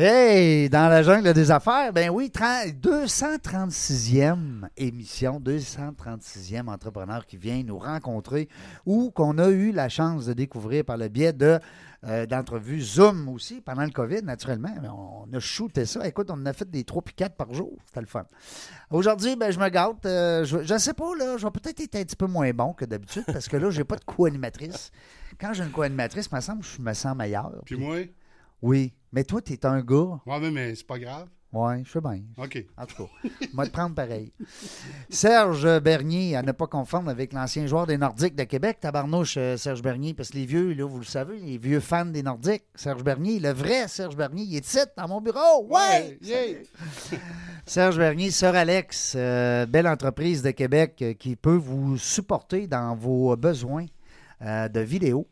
Hey, dans la jungle des affaires, ben oui, 236e émission, 236e entrepreneur qui vient nous rencontrer ou qu'on a eu la chance de découvrir par le biais de euh, d'entrevues Zoom aussi pendant le COVID, naturellement. On a shooté ça. Écoute, on en a fait des 3 puis 4 par jour. C'était le fun. Aujourd'hui, ben, je me gâte. Euh, je ne sais pas, là, je vais peut-être être un petit peu moins bon que d'habitude parce que là, j'ai pas de co-animatrice. Quand j'ai une co-animatrice, me je me sens meilleur. Puis moi? Oui. Mais toi, tu es un gars. Ouais, mais, mais c'est pas grave. Oui, je sais bien. OK. En tout cas, moi te prendre pareil. Serge Bernier, à ne pas confondre avec l'ancien joueur des Nordiques de Québec, tabarnouche euh, Serge Bernier, parce que les vieux, là, vous le savez, les vieux fans des Nordiques, Serge Bernier, le vrai Serge Bernier, il est ici, dans mon bureau. Ouais! Serge Bernier, Sœur Alex, euh, belle entreprise de Québec euh, qui peut vous supporter dans vos besoins de vidéos.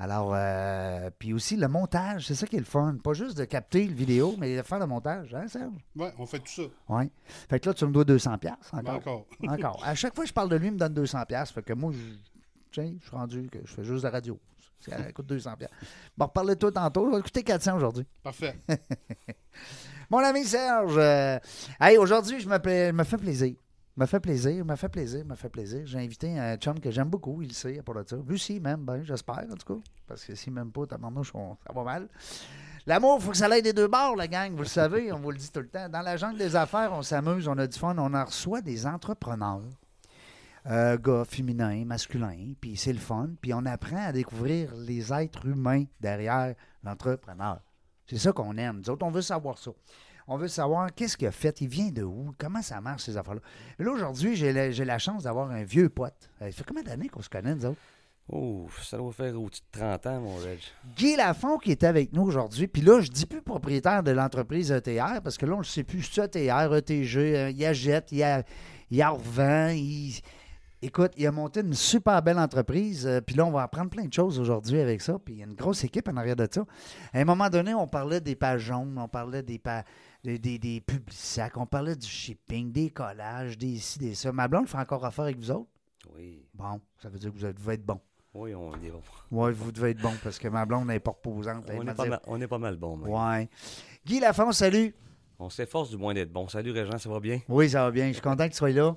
Alors, euh, puis aussi le montage, c'est ça qui est le fun. Pas juste de capter le vidéo, mais de faire le montage, hein, Serge? Oui, on fait tout ça. Oui. Fait que là, tu me dois 200$ encore. Ben, encore. encore. À chaque fois que je parle de lui, il me donne 200$. Fait que moi, je, je suis rendu que je fais juste de la radio. Ça coûte 200$. Bon, reparle de toi tantôt. Je vais écouter 400 aujourd'hui. Parfait. Mon ami Serge, euh, hey, aujourd'hui, je me, me fais plaisir m'a fait plaisir, m'a fait plaisir, m'a fait plaisir. J'ai invité un chum que j'aime beaucoup, il sait, pour le dire. Lui aussi, même, ben, j'espère, en tout cas. Parce que s'il m'aime pas, ça va mal. L'amour, il faut que ça aille des deux bords, la gang, vous le savez, on vous le dit tout le temps. Dans la jungle des affaires, on s'amuse, on a du fun, on en reçoit des entrepreneurs. Euh, gars féminins, masculins, puis c'est le fun. Puis on apprend à découvrir les êtres humains derrière l'entrepreneur. C'est ça qu'on aime. Nous autres, on veut savoir ça. On veut savoir qu'est-ce qu'il a fait, il vient de où, comment ça marche ces affaires-là. Là, aujourd'hui, j'ai la, chance d'avoir un vieux pote. Ça fait combien d'années qu'on se connaît, nous autres? Oh, ça doit faire au-dessus de 30 ans, mon Reg. Guy Lafont qui est avec nous aujourd'hui. Puis là, je dis plus propriétaire de l'entreprise ETR parce que là, on ne sait plus c'est ETR, ETG, il y a Jet, il y a, il a Revent. Écoute, il a monté une super belle entreprise. Euh, puis là, on va apprendre plein de choses aujourd'hui avec ça. Puis il y a une grosse équipe en arrière de ça. À un moment donné, on parlait des pages jaunes, on parlait des pages des, des, des sacs, on parlait du shipping, des collages, des ci, des ça. Ma blonde fait encore affaire avec vous autres? Oui. Bon, ça veut dire que vous devez être bon. Oui, on est bon. Oui, vous devez être bon parce que ma blonde n'est pas reposante. On, est pas, mal, on est pas mal bon. Oui. Guy Lafont, salut. On s'efforce du moins d'être bon. Salut Régent, ça va bien? Oui, ça va bien. Je suis content que tu sois là.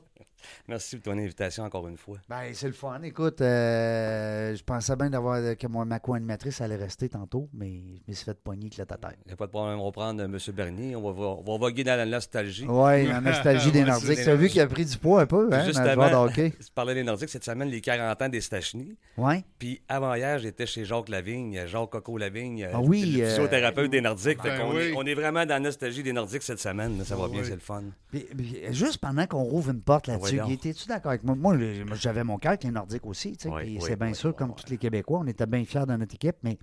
Merci de ton invitation encore une fois. Ben, c'est le fun. Écoute, euh, je pensais bien d'avoir que moi, ma co-animatrice allait rester tantôt, mais je me suis fait pogner avec la tête. Il n'y a pas de problème. On va prendre M. Bernier. On va, on va voguer dans la nostalgie. Oui, la nostalgie des Nordiques. Tu as vu qu'il a pris du poids un peu, hein, Justement, dans le tu parlais des Nordiques cette semaine, les 40 ans des Stachny. Oui. Puis avant hier, j'étais chez Jacques Lavigne, Jacques Coco Lavigne, ah, oui, le euh, physiothérapeute des Nordiques. Ben on, est, on, est, vraiment dans la nostalgie des Nordiques cette semaine. Ça va bien, c'est le fun. juste pendant qu'on rouvre une porte là-dessus, étais-tu d'accord avec moi? Moi, j'avais mon cœur avec les Nordiques aussi. c'est bien sûr, comme tous les Québécois, on était bien fiers de notre équipe, mais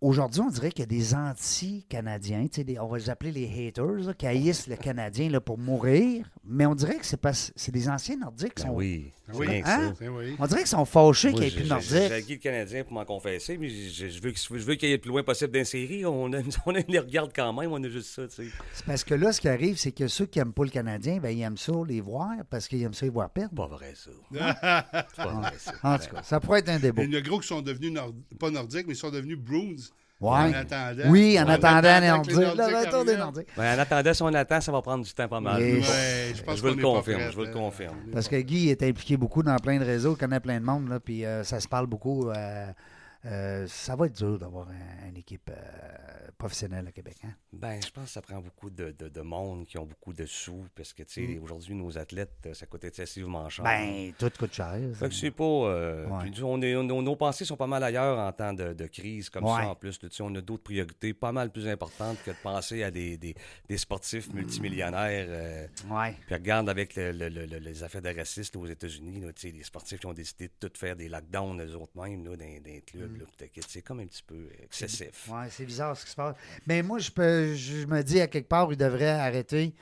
aujourd'hui, on dirait qu'il y a des anti-Canadiens, on va les appeler les haters, qui haïssent le Canadien là, pour mourir, mais on dirait que c'est pas c'est des anciens Nordiques. Ben oui, oui. Hein? On dirait qu'ils sont fâchés qu'il n'y ait plus de Nordiques. J'ai le Canadien pour m'en confesser, mais je, veux, je veux qu'il y ait le plus loin possible d'insérer. On, on les regarde quand même, on a juste ça. C'est parce que là, ce qui arrive, c'est que ceux qui n'aiment pas le Canadien, ben, ils aiment ça les voir parce qu'ils aiment ça les voir perdre. Pas vrai, ça. pas vrai, ça. En tout cas, ça pourrait être un débat. Il y a gros qui sont devenus, pas nordiques, mais ils sont devenus Bruins. Ouais. En attendant. Oui, en, en attendant, attendant Nordiques, le retour des Nordiques. Ben, en attendant, si on attend, ça va prendre du temps pas mal. Ouais, je, pense je veux le confirmer. Je veux le confirmer. Parce que Guy est impliqué beaucoup dans plein de réseaux, il connaît plein de monde, là, puis euh, ça se parle beaucoup. Euh, euh, ça va être dur d'avoir une équipe euh, professionnelle à Québec. Hein? Ben, je pense que ça prend beaucoup de, de, monde qui ont beaucoup de sous, parce que, tu sais, mm. aujourd'hui, nos athlètes, euh, ça coûte excessivement cher. Ben, tout coûte cher. Fait que c'est pas... on est, nos pensées sont pas mal ailleurs en temps de, crise comme ça, en plus. sais, on a d'autres priorités pas mal plus importantes que de penser à des, des, des sportifs multimillionnaires. ouais. Puis regarde avec le, les affaires de racistes aux États-Unis, les sportifs qui ont décidé de tout faire des lockdowns eux autres mêmes, là, dans, clubs. C'est comme un petit peu excessif. Oui, c'est bizarre ce qui se passe. Mais moi, je, peux, je me dis à quelque part, ils devraient arrêter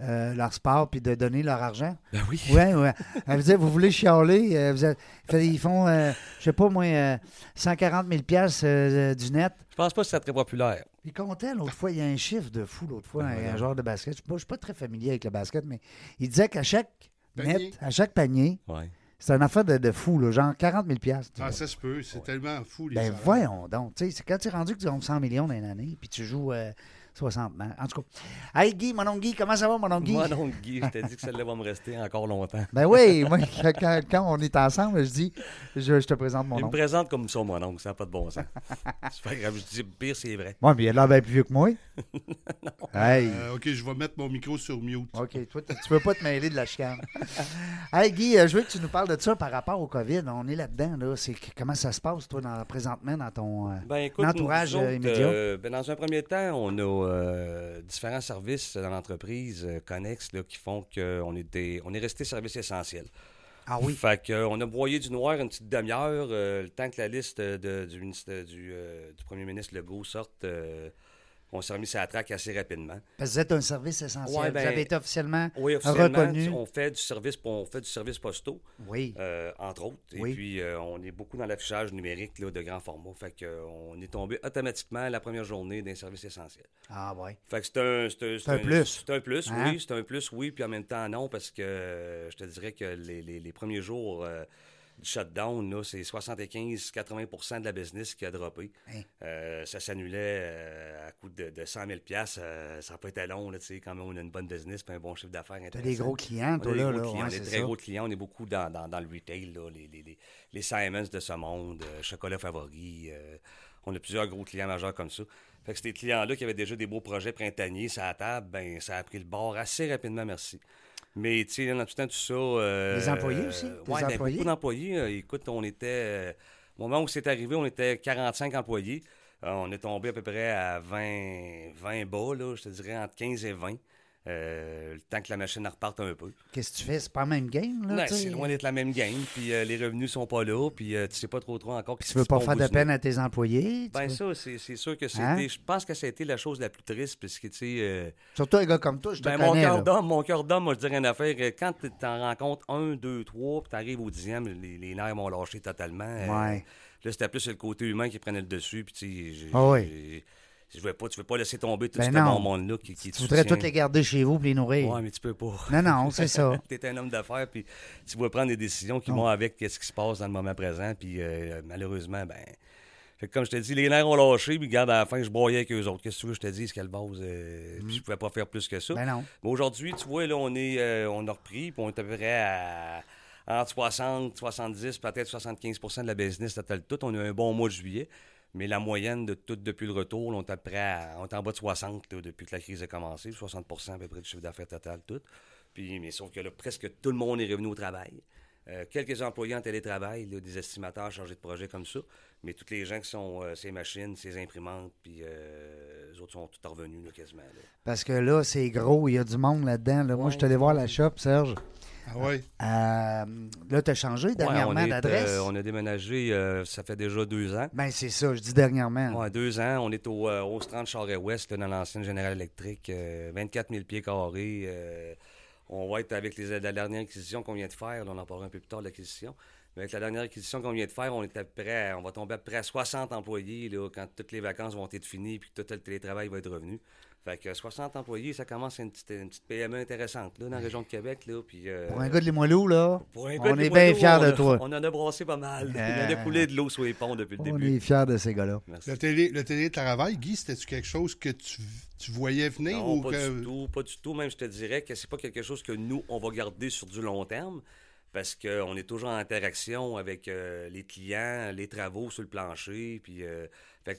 euh, leur sport puis de donner leur argent. Ben oui. Oui, oui. Elle vous vous voulez chialer, euh, vous ils font, euh, je sais pas moi, 140 000 pièces du net. Je pense pas que c'est très populaire. Ils comptaient l'autre fois, il y a un chiffre de fou l'autre fois, ben un, genre de basket. Je ne suis pas très familier avec le basket, mais il disait qu'à chaque net, à chaque panier, C'est une affaire de, de fou, là, genre 40 000 Ah, ça se peut. C'est tellement fou, les Ben salaires. voyons donc. Tu sais, c'est quand tu es rendu que tu gagnes 100 millions dans une année, puis tu joues euh, 60 man- En tout cas. Hey Guy, mon oncle Guy, comment ça va, mon oncle Guy? Moi, donc, Guy, je t'ai dit que celle-là va me rester encore longtemps. Ben oui, moi, quand, on est ensemble, je dis, je, je te présente mon Il me oncle. présente comme ça, mon oncle, ça n'a pas de bon sens. c'est pas grave, je dis pire, c'est vrai. Ouais, mais il a l'air bien plus vieux que moi. Hey. Euh, OK, je vais mettre mon micro sur mute. OK, toi, tu veux pas te mêler de la chicane. hey Guy, euh, je veux que tu nous parles de ça par rapport au COVID. On est là-dedans, là. C'est comment ça se passe, toi, dans, présentement, dans ton. euh, Ben, écoute, autres, immédiat? euh, ben, dans un premier temps, on a euh, différents services dans l'entreprise euh, connexes là, qui font qu'on est, des- on est resté service essentiel. Ah oui. Fait qu'on a broyé du noir une petite demi-heure, euh, le temps que la liste de- du, du, euh, du premier ministre Legault sorte. On s'est remis sur la traque assez rapidement. Parce que vous êtes un service essentiel. Ouais, ben, vous avez été officiellement Oui, officiellement, reconnu. on fait du service, on fait du service postaux. Oui. Euh, entre autres. Oui. Et puis, euh, on est beaucoup dans l'affichage numérique là, de grand format. Fait que, euh, on est tombé automatiquement la première journée d'un service essentiel. Ah ouais. Fait que c'est un, c'est un, C'est un plus. C'est un plus, Hein? oui. C'est un plus, oui. Puis en même temps, non, parce que je te dirais que les, les- les premiers jours euh, du shutdown, là, c'est 75-80% de la business qui a droppé. Hein. Euh, ça s'annulait euh, à coût de, de 100 000 euh, Ça n'a pas été long, là, tu sais, quand même, on a une bonne business puis un bon chiffre d'affaires T'as intéressant. des gros clients, On toi, des là. gros là. clients, Ouais, des c'est très ça. gros clients. On est beaucoup dans, dans, dans le retail, là, les, les, les, les Simons de ce monde, euh, Chocolat Favori. on a plusieurs gros clients majeurs comme ça. Fait que ces clients-là qui avaient déjà des beaux projets printaniers sur la table, ben ça a pris le bord assez rapidement, merci. Mais tu sais, dans tout temps, tout ça. euh, Les employés aussi? euh, ouais, ben, beaucoup d'employés. Euh, écoute, on était. euh, au moment où c'est arrivé, on était 45 employés. Euh, on est tombé à peu près à 20, 20 bas, là, je te dirais entre 15 et 20. Euh, le temps que la machine reparte un peu. Qu'est-ce que tu fais? C'est pas la même game, là? Non, c'est loin d'être la même game, puis euh, les revenus sont pas là, puis euh, tu sais pas trop trop encore. Puis tu veux pas faire de peine à tes employés? Ben veux- ça, c'est sûr que c'était... Hein? Je pense que ça a été la chose la plus triste, parce que, tu sais... euh, Surtout un gars comme toi, je te ben, mon connais, cœur là. d'homme, mon cœur d'homme, moi, je dirais une affaire, quand tu t'en rencontres un, deux, trois, puis t'arrives au dixième, les, les nerfs m'ont lâché totalement. Ouais. là, c'était plus le côté humain qui prenait le dessus, puis tu sais... oui. Je veux pas, tu veux pas laisser tomber tout Ben ce bon monde-là qui, qui te Tu voudrais soutient. toutes les garder chez vous et les nourrir. Ouais, mais tu peux pas. Non, non, c'est ça. tu es un homme d'affaires, puis tu vas prendre des décisions qui vont avec ce qui se passe dans le moment présent, puis euh, malheureusement, ben. Fait que comme je te dis, les nerfs ont lâché, puis regarde, à la fin, je broyais avec eux autres. Qu'est-ce que tu veux, je te dis, Scalbase, euh, puis je pouvais pas faire plus que ça. Ben non. Mais aujourd'hui, tu vois, là, on, est, euh, on a repris, puis on est à peu près à entre 60, 70, peut-être 75% de la business total tout. On a eu un bon mois de juillet. Mais la moyenne de tout depuis le retour, on est à on est en bas de 60 là, depuis que la crise a commencé, 60% à peu près du chiffre d'affaires total tout. Puis, mais sauf que là, presque tout le monde est revenu au travail. Euh, quelques employés en télétravail, des estimateurs chargés de projets comme ça, mais tous les gens qui sont euh, ces machines, ces imprimantes, puis euh, les autres sont tous revenus là, quasiment. là. Parce que là, c'est gros, il y a du monde là-dedans. là. Moi, Ouais. je suis allé voir la shop, Serge. Ah ouais? Euh, là, tu as changé Ouais, dernièrement d'adresse? euh, on a déménagé, euh, ça fait déjà deux ans. Ben, c'est ça, je dis dernièrement. Ouais, deux ans. On est au, euh, au 30 Charest-Ouest, dans l'ancienne Générale Électrique. euh, 24 000 pieds carrés. euh, on va être avec les, la dernière acquisition qu'on vient de faire. là, on en parlera un peu plus tard de l'acquisition. Mais avec la dernière acquisition qu'on vient de faire, on est à près, à- on va tomber à peu près à 60 employés là, quand toutes les vacances vont être finies puis que tout le télétravail va être revenu. Fait que 60 employés, ça commence à une petite, une petite PME intéressante là, dans la région de Québec. Là, puis, euh, Pour un gars de Limoilou, là, pour un gars on de est bien fiers on de toi. On en a brassé pas mal. Il Euh, en a coulé de l'eau sur les ponts depuis le On début. est fiers de ces gars-là. Merci. Le, télé, le télétravail, Guy, c'était-tu quelque chose que tu, tu voyais venir Non, ou pas que. du tout, pas du tout. Même, je te dirais que c'est pas quelque chose que nous, on va garder sur du long terme parce qu'on est toujours en interaction avec euh, les clients, les travaux sur le plancher. Puis, euh,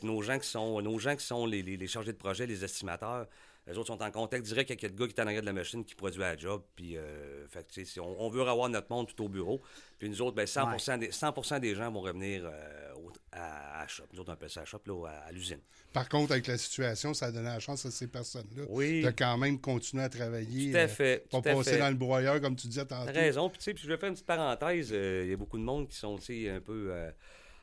nos gens qui sont, nos gens qui sont les chargés de projet, les estimateurs, les autres sont en contact direct avec le gars qui est en arrière de la machine qui produit la job. Puis, euh, fait que, tu sais, si on, on veut avoir notre monde tout au bureau. Puis nous autres, ben, 100, des, 100 des gens vont revenir euh, au- à, à shop. Nous autres, on appelle ça la shop, là, à, à l'usine. Par contre, avec la situation, ça a donné la chance à ces personnes-là Oui. de quand même continuer à travailler. Tout à euh, fait. Pas tout à passer fait. dans le broyeur, comme tu disais tantôt. T'as raison. Puis, tu sais, je vais faire une petite parenthèse. Il y a beaucoup de monde qui sont, tu sais, un peu,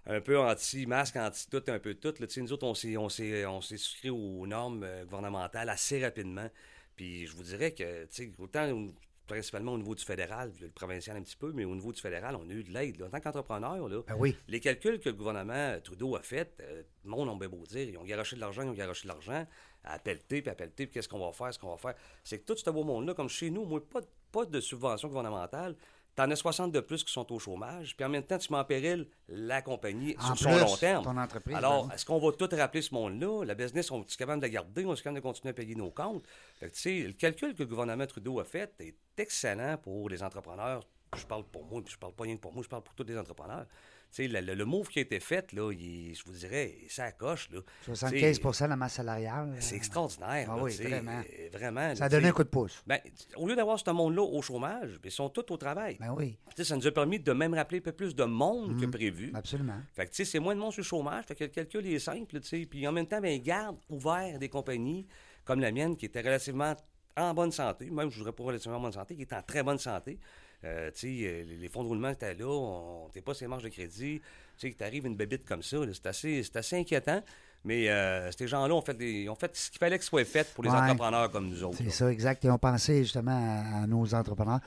un peu anti-masque, anti-tout, un peu tout. là. Nous autres, on s'est, on s'est, on s'est souscrit aux normes euh, gouvernementales assez rapidement. Puis, je vous dirais que, autant au- principalement au niveau du fédéral, le provincial un petit peu, mais au niveau du fédéral, on a eu de l'aide. En tant qu'entrepreneur, là, Ben oui. les calculs que le gouvernement Trudeau a fait, euh, le monde a bien beau dire, ils ont garoché de l'argent, ils ont garoché de l'argent, à pelleter, puis à pelleter, puis qu'est-ce qu'on va faire, ce qu'on va faire. C'est que tout ce beau monde-là, comme chez nous, moi, pas, pas de subvention gouvernementale, tu en as 60 de plus qui sont au chômage, puis en même temps, tu mets en péril la compagnie En sur son long terme. ton entreprise, Alors, est-ce qu'on va tout rappeler ce monde-là? La business, on est capable de la garder, on est capable de continuer à payer nos comptes? Fait que, tu sais, le calcul que le gouvernement Trudeau a fait est excellent pour les entrepreneurs. Je parle pour moi, puis je parle pas rien que pour moi, je parle pour tous les entrepreneurs. Sais, le, le- move qui a été fait, là, il- je vous dirais, ça coche, là. 75 Tu sais, de la masse salariale. C'est extraordinaire. Ah là, oui, vraiment. euh, Vraiment. Ça a donné un coup de pouce. Ben, au lieu d'avoir ce monde-là au chômage, ben, ils sont tous au travail. Ben oui, ça nous a permis de même rappeler un peu plus de monde Mhm. que prévu. absolument. Fait que, c'est moins de monde sur le chômage. Fait que le calcul est simple. Puis en même temps, ben, ils gardent ouvert des compagnies comme la mienne qui était relativement en bonne santé. Même, je ne voudrais pas relativement en bonne santé, qui est en très bonne santé. Euh, euh, les, fonds de roulement étaient là, on n'était pas sur les marges de crédit. Tu sais, que t'arrives une bébite comme ça, c'est assez, assez inquiétant. Mais euh, ces gens-là ont fait, des, ont fait ce qu'il fallait que ce soit fait pour les Ouais. entrepreneurs comme nous autres. C'est ça, exact. Ils ont pensé justement à, à nos entrepreneurs.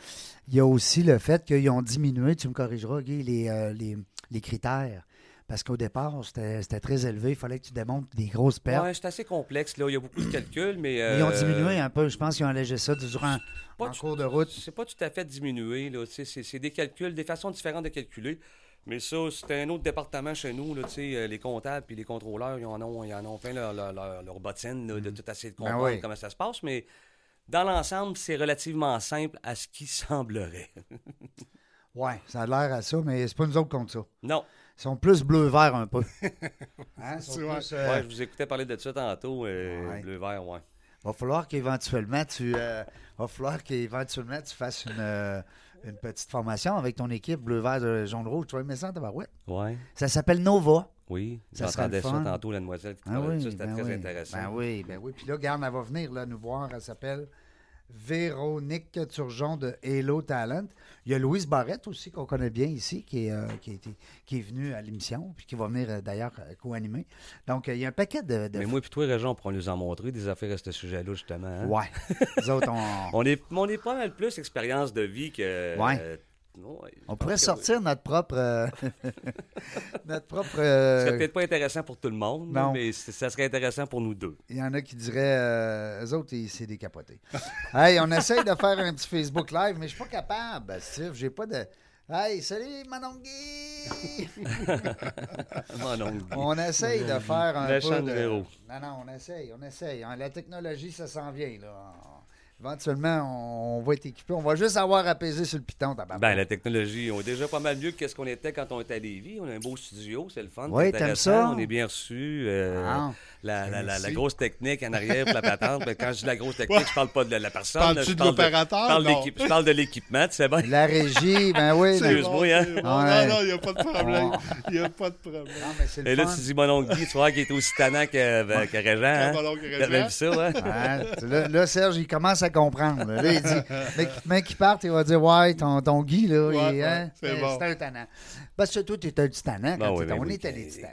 Il y a aussi le fait qu'ils ont diminué, tu me corrigeras, Guy, les, euh, les, les critères. Parce qu'au départ, c'était c'était très élevé. Il fallait que tu démontres des grosses pertes. Ouais, c'est assez complexe. Là. Il y a beaucoup de calculs, mais. Ils ont euh, diminué un peu. Je pense qu'ils ont allégé ça durant en tout- cours de route. C'est pas tout à fait diminué. C'est, des calculs, des façons différentes de calculer. Mais ça, c'est un autre département chez nous. Là, euh, les comptables et les contrôleurs, ils en ont, ils en ont plein leur, leur, leur- leur bottine là, de tout essayer de Ben comprendre oui. comment ça se passe. Mais dans l'ensemble, c'est relativement simple à ce qui semblerait. Ouais, ça a l'air à ça, mais c'est pas nous autres contre ça. non. Ils sont plus bleu-vert un peu. Hein, sont plus, euh, Ouais, je vous écoutais parler de ça tantôt. euh, Ouais. Bleu-vert, ouais. Va falloir qu'éventuellement tu euh, va falloir qu'éventuellement tu fasses une, euh, une petite formation avec ton équipe bleu vert de jaune rouge. Tu vas aimer ça, tabarouette? Ouais, Ça s'appelle Nova. oui. Ça J'entendais ça fun. tantôt, la demoiselle qui Ah parlait de oui, ça. C'était ben très oui. intéressant. Ben oui, ben oui. Puis là, garde, elle va venir là, nous voir. Elle s'appelle Véronique Turgeon de Hello Talent. Il y a Louise Barrette aussi, qu'on connaît bien ici, qui est, euh, qui, a été- qui est venue à l'émission, puis qui va venir euh, d'ailleurs euh, co-animer. Donc, euh, il y a un paquet de. de Mais moi et toi, Réjean, on pourra nous en montrer des affaires à ce sujet-là, justement. hein? Ouais. Nous autres, on. On est, on est pas mal plus expérience de vie que. Ouais. Euh, ouais, On pourrait sortir notre propre. euh, notre propre. Ce euh, serait peut-être pas intéressant pour tout le monde, Non. mais ça serait intéressant pour nous deux. Il y en a qui diraient, euh, eux autres, ils- c'est des capotés. hey, on essaye de faire un petit Facebook Live, mais je suis pas capable, Steve. J'ai pas de. Hey, salut, Manon Guy! Mon oncle Guy. On essaye de faire un Méchant peu de... Non, non, on essaye, on essaye. Hein, La technologie, ça s'en vient, là. Éventuellement, on va être équipé. On va juste avoir apaisé sur le piton, tabarnak. Ben, la technologie, on est déjà pas mal mieux que ce qu'on était quand on était à Lévis. On a un beau studio, c'est le fun. Oui, t'aimes ça? On est bien reçus. euh, Ah. la, la, la, la Merci. grosse technique en arrière pour la patente. Ben, quand je dis la grosse technique, je parle pas de la personne. Parles-tu je de parle l'opérateur? je parle de l'équipement, tu sais bien. La régie, ben oui. C'est mais- Excuse-moi, bon, hein. c'est bon. Ouais. Non, non, il n'y a pas de problème. Il n'y a pas de problème. Non, mais c'est le Et là, tu dis mon oncle Guy, tu vois qu'il est aussi tannant que, ben, que Régent. Hein? Mon oncle Régent. Ça? Ouais, là, là, Serge, il commence à comprendre. Là, Là, il dit, l'équipement qui part, il va dire, ouais, ton, ton Guy, là, Ouais, hein, c'est c'est bon. c'est un tannant. Parce que toi, tu es un Ben ben on oui,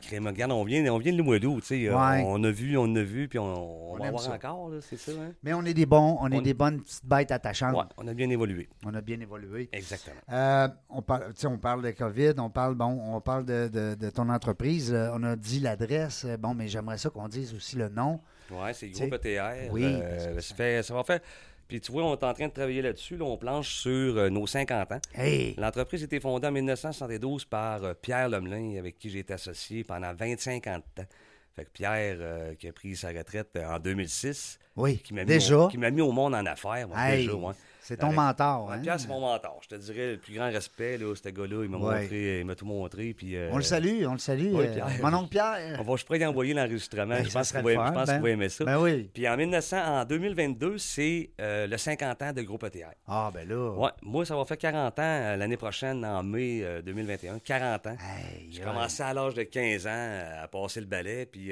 crème, Regarde, on vient, on vient de Limoilou, tu sais. Ouais. On, on a vu, on a vu, puis on, on, On va voir ça. encore, là, c'est ça, hein? Mais on est des bons, on est des bonnes petites bêtes attachantes. Ouais, on a bien évolué. On a bien évolué. Exactement. Euh, on, parle, tu sais, on parle de COVID, on parle, bon, on parle de, de- de ton entreprise. euh, on a dit l'adresse. euh, Bon, mais j'aimerais ça qu'on dise aussi le nom. Ouais, c'est T'sais, groupe ETR. oui, euh, ça, fait, ça va faire. Puis tu vois, on est en train de travailler là-dessus. Là, on planche sur euh, nos 50 ans. Hey! L'entreprise a été fondée en 1972 par euh, Pierre Lemelin, avec qui j'ai été associé pendant 25 ans de temps. Fait que Pierre, euh, qui a pris sa retraite euh, en 2006, Oui, qui m'a mis, mis au monde en affaires. moi, Hey, déjà, ouais. C'est ton mentor. Hein? Pierre, c'est mon mentor. Je te dirais le plus grand respect, là, ce gars-là. Il m'a Ouais. montré, il m'a tout montré. Puis, euh, On le salue, on le salue. Euh, Pierre. mon oncle Pierre. On va, je pourrais y envoyer l'enregistrement. Ben, je pense qu'il va, ben. va aimer ça. Ben oui. Puis en, 1900, en 2022, c'est euh, le 50 ans de Groupe ETR. Ah, ben là. Ouais, moi, ça va faire 40 ans euh, l'année prochaine, en mai euh, 2021. 40 ans. Hey, J'ai commencé à l'âge de 15 ans à passer le balai. Puis,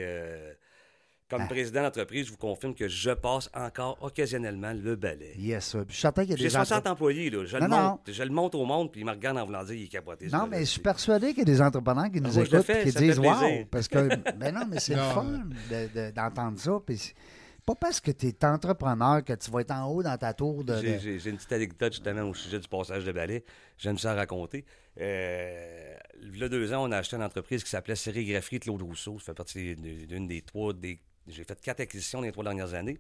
comme Ah. président d'entreprise, je vous confirme que je passe encore occasionnellement le balai. Yes, je suis certain qu'il y a J'ai des 60 entrepreneurs. employés, là. Je, Non, le non. monte, je le monte au monde, puis il me regarde en voulant dire il est capoté. Non, mais je suis persuadé qu'il y a des entrepreneurs qui nous je le écoutent et qui disent Wow! Parce que, ben non, mais c'est le fun de- de- d'entendre ça. Puis pas parce que tu es entrepreneur que tu vas être en haut dans ta tour de. J'ai une petite anecdote justement au sujet du passage de balai. J'aime ça raconter. Euh, il y a deux ans, on a acheté une entreprise qui s'appelait Sérigraphie Claude Rousseau. Ça fait partie d'une des trois. Des... J'ai fait quatre acquisitions dans les trois dernières années.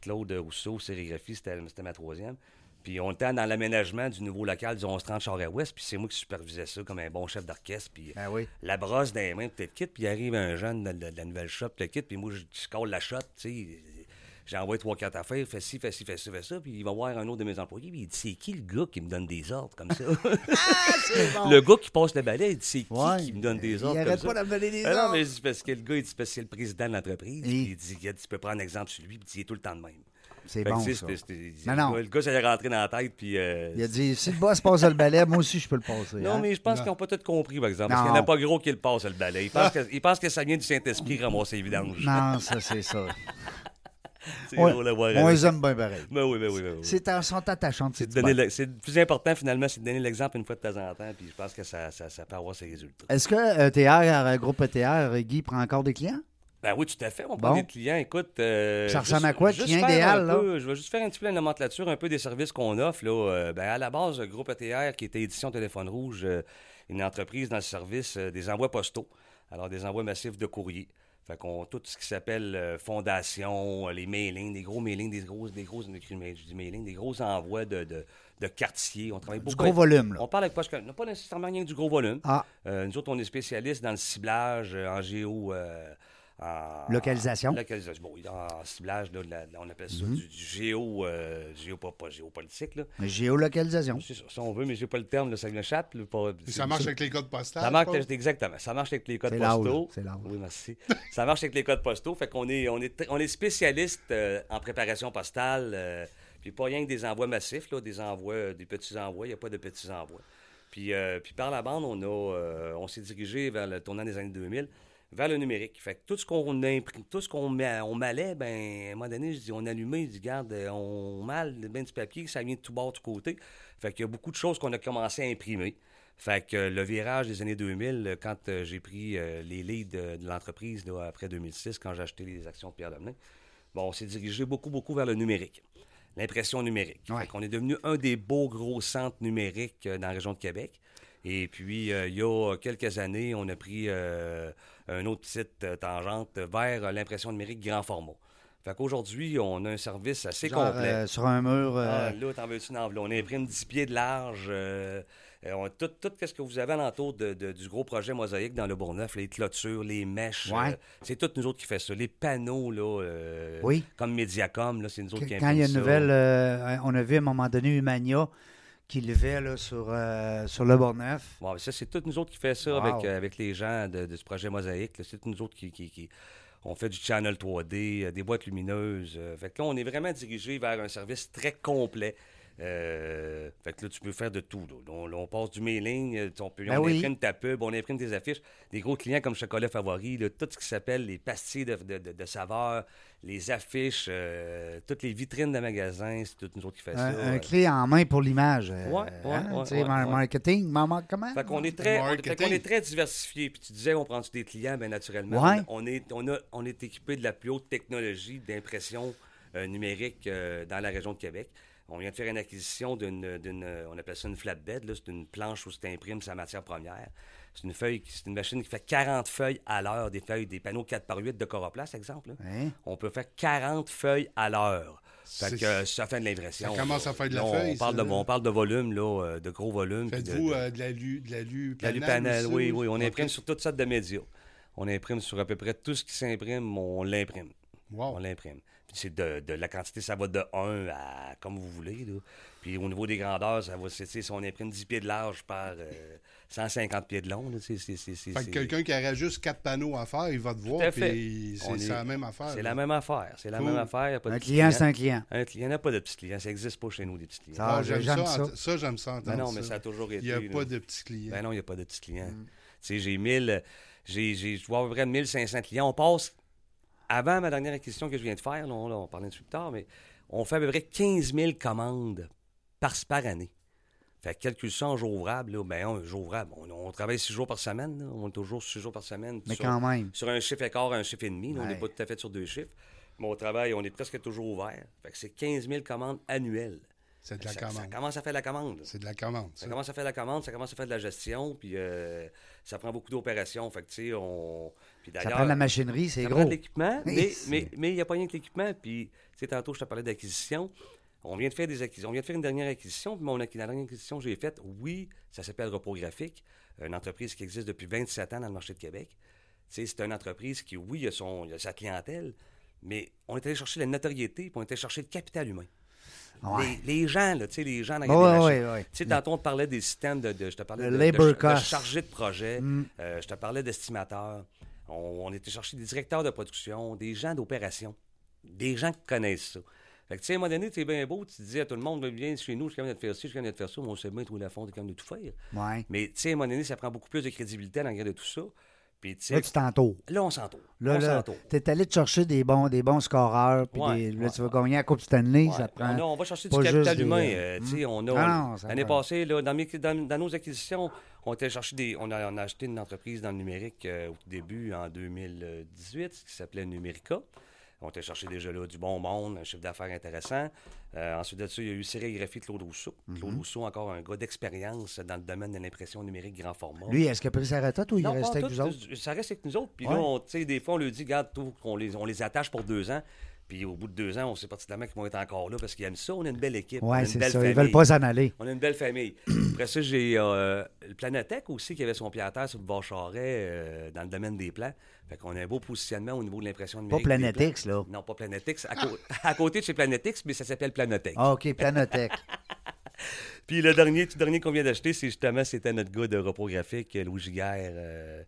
Claude Rousseau, Sérigraphie, c'était c'était ma troisième. Puis on était dans l'aménagement du nouveau local du 1130 Charest-Ouest, puis c'est moi qui supervisais ça comme un bon chef d'orchestre. Puis Ben oui. la brosse dans les mains, peut-être quitte, puis il arrive un jeune de, de- de la nouvelle shop, le quitte, puis moi, je, je colle la shot, tu sais. J'envoie trois, quatre affaires, fais ci, fais ci, fais ci, fais ça, puis il va voir un autre de mes employés, puis il dit C'est qui le gars qui me donne des ordres comme ça? Le gars qui passe le balai, il dit C'est qui Ouais. qui me donne des Il ordres comme arrête ça? pas d'amener des Ah Non, ordres. mais c'est parce que le gars, il dit Parce que c'est le président de l'entreprise, puis il dit Tu peux prendre un exemple sur lui, puis il est tout le temps de même. C'est que, bon, ça. il Non, le non. gars- Le gars, ça allait rentrer dans la tête, puis. euh, Il a dit, si le boss passe le balai, moi aussi, je peux le passer. non, hein? mais je pense Non. qu'ils n'ont pas tout compris, par exemple. Parce Non. qu'il n'y en a pas gros qui le passe, le balai. Ils pensent, que, ils pensent que ça vient du Saint-Esprit ramasser les vidanges. Non, ça, c'est ça. C'est Ouais. drôle à voir On les aime bien pareil. Ben oui, ben oui, ben oui. C'est sont attachantes, C'est donner le- plus important, finalement, c'est de donner l'exemple une fois de temps en temps, puis je pense que ça, ça, ça peut avoir ses résultats. Est-ce que ETR, euh, groupe ETR, Guy prend encore des clients? Ben oui, tout à fait. On Bon. des clients. Écoute. euh, Ça juste- ressemble à quoi, juste client idéal, là? peu- Je vais juste faire un petit peu la nomenclature, un peu des services qu'on offre. Là. Euh, ben, à la base, groupe ETR, qui était Édition Téléphone Rouge, euh, une entreprise dans le service euh, des envois postaux. Alors, des envois massifs de courrier. Fait qu'on tout ce qui s'appelle euh, fondation, euh, les mailings, des gros mailings, des gros, des gros, je dis mailing, des gros envois de, de, de quartiers. On travaille Du beaucoup. gros avec- volume, là. On parle avec pas, non, pas nécessairement rien que du gros volume. Ah, Euh, nous autres, on est spécialistes dans le ciblage en géo. Euh, en- Localisation. en localisation. Bon, en ciblage, là, de la- on appelle ça Mhm. du, du géo, euh, géo pas, pas géopolitique. Là. géolocalisation. C'est ça, si on veut, mais j'ai pas le terme, là, ça m'échappe. ça marche avec les codes postaux. ça marche, exactement. Ça marche avec les codes postaux. c'est. Oui, merci. ça marche avec les codes postaux. Fait qu'on est, on est, on est spécialiste euh, en préparation postale. euh, puis pas rien que des envois massifs, là, des envois, des petits envois. Il n'y a pas de petits envois. Puis, euh, puis par la bande, on, a, euh, on s'est dirigé vers le tournant des années 2000 vers le numérique. Fait que tout ce qu'on imprime, tout ce qu'on on malait, ben, à un moment donné, je dis, on allumait, je dis, garde, euh, on mal ben du papier, ça vient de tout bord, de tout côté. Fait qu'il y a beaucoup de choses qu'on a commencé à imprimer. Fait que euh, le virage des années 2000, euh, quand euh, j'ai pris euh, les leads de, de l'entreprise après 2006, quand j'ai acheté les actions de Pierre Domenin, bon, on s'est dirigé beaucoup, beaucoup vers le numérique. L'impression numérique. Ouais. Qu'on est devenu un des beaux gros centres numériques euh, dans la région de Québec. Et puis, euh, il y a quelques années, on a pris euh, un autre petite euh, tangente vers euh, l'impression numérique grand format. Fait qu'aujourd'hui, on a un service assez Genre, complet. euh, sur un mur. Ah, là, t'en veux-tu une enveloppe? On imprime 10 pieds de large. on- tout, tout ce que vous avez alentour de, de- du gros projet Mosaïque dans le Bourgneuf, les clôtures, les mèches, Ouais. c'est toutes nous autres qui fait ça. Les panneaux, là, Oui. comme Mediacom, là, c'est nous autres qui Quand il y a une ça. nouvelle, on a vu à un moment donné Humania qui levait là, sur, euh, sur le Bourgneuf. Bon, ça, c'est toutes nous autres qui fait ça Wow. avec, euh, avec les gens de, de ce projet Mosaïque. C'est toutes nous autres qui, qui, qui- on fait du channel 3D, euh, des boîtes lumineuses. fait que là, on est vraiment dirigé vers un service très complet. Euh, fait que là, tu peux faire de tout. là. On, passe du mailing, euh, on, peut, Ben on oui. imprime ta pub, on imprime tes affiches. Des gros clients comme Chocolat Favori, là, tout ce qui s'appelle les pastilles de, de, de- de saveurs, les affiches, euh, toutes les vitrines de magasins, c'est tout nous autres qui fait ça. Un, clé en main pour l'image. euh, Ouais, ouais, hein, ouais. Marketing, mar- mar- comment? Fait qu'on est très, on, fait est très diversifié. Puis tu disais, on prend des clients, bien naturellement. Ouais. On, est, on, a, on est équipé de la plus haute technologie d'impression numérique dans la région de Québec. On vient de faire une acquisition d'une, on appelle ça une flatbed. Là. C'est une planche où tu imprimes sa matière première. C'est une feuille, c'est une machine qui fait 40 feuilles à l'heure, des feuilles, des panneaux 4 par 8 de Coroplast, exemple. Hein? On peut faire 40 feuilles à l'heure. Fait C'est- que ça fait de l'impression. Ça commence à faire de la Là, on feuille, Parle ça, de, là. on parle de volume, là, euh, de gros volume. puis de- Faites-vous de- euh, de la de la panel oui, oui. On imprime sur toutes sortes de médias. On imprime sur à peu près tout ce qui s'imprime, on l'imprime. Wow. On l'imprime. C'est de, de la quantité, ça va de 1 à comme vous voulez. Là. Puis au niveau des grandeurs, ça va, c'est, si on imprime 10 pieds de large par euh, 150 pieds de long, c'est, c'est, c'est, c'est- Fait que quelqu'un qui aurait juste quatre panneaux à faire, il va te voir, puis c'est est- c'est la même affaire. c'est la même affaire. C'est la Cool. même affaire. y a pas de Un client, c'est un client. Un client, il n'y a pas de petits clients. Ça n'existe pas chez nous, des petits clients. Ça- Ah, j'aime ça. ça. j'aime ça Ben non, mais ça a toujours été. Il n'y a là. pas de petits clients. Ben non, il n'y a pas de petits clients. Tu sais, j'ai 1000, j'ai, j'ai, je vois à peu près 1500 clients. On passe, avant ma dernière acquisition que je viens de faire, là, on, là, on parlait dessus plus tard, mais on fait à peu près 15 000 commandes par, par année. Fait que calcule ça en jour ouvrable, là, ben un jour ouvrable. On, on travaille six jours par semaine, là. on est toujours six jours par semaine. Mais sur, quand même. sur un chiffre écart, un chiffre et demi. là, On n'est Ouais. pas tout à fait sur deux chiffres. Mais au travail, on est presque toujours ouvert. Fait que c'est 15 000 commandes annuelles. C'est de la Ça, ça commande. commence à faire la commande. C'est de la commande. Ça ça. commence à faire la commande, ça commence à faire de la gestion, puis euh, ça prend beaucoup d'opérations. Fait que, tu sais, on. Puis Ça prend de la machinerie, c'est prend gros. de l'équipement, mais il n'y a pas rien que l'équipement. Puis, tu sais, tantôt, je te parlais d'acquisition. On vient de faire des acquisitions. On vient de faire une dernière acquisition. Puis mon, la dernière acquisition que j'ai faite, oui, ça s'appelle Repos Graphique, une entreprise qui existe depuis 27 ans dans le marché de Québec. Tu sais, c'est une entreprise qui, oui, il a, son, a sa clientèle, mais on est allé chercher la notoriété, puis on est allé chercher le capital humain. Ouais. Les, les gens, là, tu sais, les gens dans les ouais. Tu sais, tantôt, on te parlait des systèmes de, de- je te parlais Le de, labor de, de cost. chargé de projet, Mm. euh, je te parlais d'estimateurs. On, on était chercher des directeurs de production, des gens d'opération, des gens qui connaissent ça. Fait que, tu sais, à un moment donné, c'est bien beau, tu dis à tout le monde, viens chez nous, je suis capable de faire ci, je suis capable de faire ça, mais on sait bien, toi, la fond, t'es capable de tout faire. Ouais. Mais, tu sais, à un moment donné, ça prend beaucoup plus de crédibilité dans le de tout ça. Puis, tu Là, tu t'entoures. là, on s'entoure. Là, on là, s'entoure. t'es allé te chercher des bons, des bons scoreurs, puis Ouais, des- là, ouais, tu vas gagner la Coupe Stanley, Ouais. ça te prend. on, a- on va chercher du capital des, humain. euh, euh, tu sais, on a, l'année passée, là, dans, mes- dans- dans nos acquisitions, on était chercher des. On a, on a acheté une entreprise dans le numérique euh, au début, en 2018, qui s'appelait Numérica. On était chercher déjà là du bon monde, un chiffre d'affaires intéressant. Euh, ensuite de ça, il y a eu sérigraphie Claude Rousseau. Mhm. Claude Rousseau, encore un gars d'expérience dans le domaine de l'impression numérique grand format. Lui, est-ce qu'il a pris sa retraite ou il Non, pas avec tout, vous autres? Ça reste avec nous autres. Puis Ouais. là, on- des fois, on lui dit, regarde, on les, on les attache pour deux ans. Puis au bout de deux ans, on sait pertinemment qu'ils vont être encore là parce qu'ils aiment ça. On a une belle équipe. Oui, c'est ça. Ils famille. veulent pas s'en aller. On a une belle famille. Après ça, j'ai euh, le Planatec aussi qui avait son pied à terre sur le bord Charret euh, dans le domaine des plans. Fait qu'on a un beau positionnement au niveau de l'impression Pas numérique. des Planetix, là. Non, pas Planetix. À, à côté de chez Planetix, mais ça s'appelle Planotech. Ah, OK, Planotech. Puis le dernier, tout dernier qu'on vient d'acheter, c'est justement, c'était notre gars de repos graphique, Louis Giguère. euh,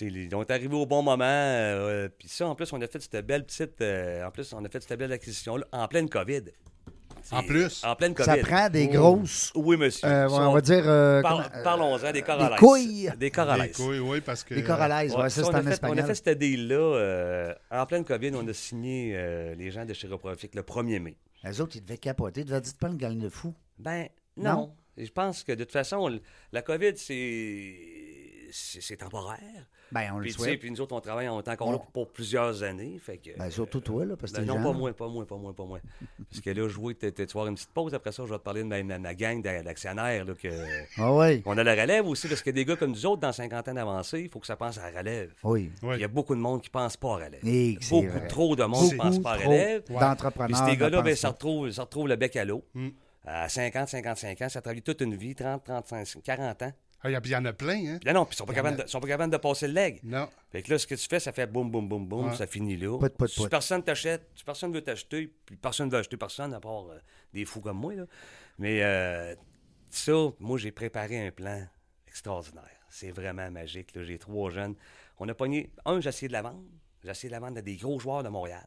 ils ont arrivé au bon moment. euh, puis ça, en plus, on a fait cette belle petite. euh, en plus, on a fait cette belle acquisition-là en pleine COVID. En plus? En pleine COVID. ça prend des Oh. grosses. Oui, monsieur. euh, on va dire. euh, Par- euh, Parlons-en des corralaises. couilles. Des corralaises. Des couilles, oui, parce que. des Ouais, ça, c'est on, a en fait, on a fait cette deal-là. euh, en pleine COVID, on a signé euh, les gens de chez Reprofit le 1er mai. Les autres, ils devaient capoter. Ils devaient dire, pas une gang de fous. Ben, Non? non. Je pense que de toute façon, la COVID, c'est c'est temporaire. Ben, on le Puis, sais, souhaite. puis nous autres, on travaille, on est encore là Ouais. pour plusieurs années. Fait que, Ben, surtout toi, là, parce que ben non, pas moi, pas moi, pas moi, pas moi. Parce que là, je vois que tu vas avoir une petite pause. Après ça, je vais te parler de ma, ma- ma gang d'a- d'actionnaires. là, que... Ah, oui. On a la relève aussi, parce que des gars comme nous autres, dans cinquantaine avancée, il faut que ça pense à la relève. Oui. Oui. Il y a beaucoup de monde qui ne pense pas à relève. Et beaucoup vrai. trop de monde qui ne pense pas à relève. Ouais. d'entrepreneurs. Puis ces gars-là, ben, ça, retrouve, ça retrouve le bec à l'eau. Mm. À 50, 55 ans, ça travaille toute une vie, 30, 35, 40 ans. Ah, Il y, a- il y en a plein, hein? Puis là, non, puis ils sont pas a- capables de- sont pas capables de passer le leg. Non. Fait que là, ce que tu fais, ça fait boum, boum, boum, boum, Ouais. ça finit là. Pout, pout, Si pout. personne t'achète, si personne veut t'acheter, puis personne veut acheter personne, à part euh, des fous comme moi, là. Mais euh, ça, moi, j'ai préparé un plan extraordinaire. C'est vraiment magique. là. J'ai trois jeunes. On a pogné. Un, j'ai essayé de la vendre. J'ai essayé de la vendre à des gros joueurs de Montréal.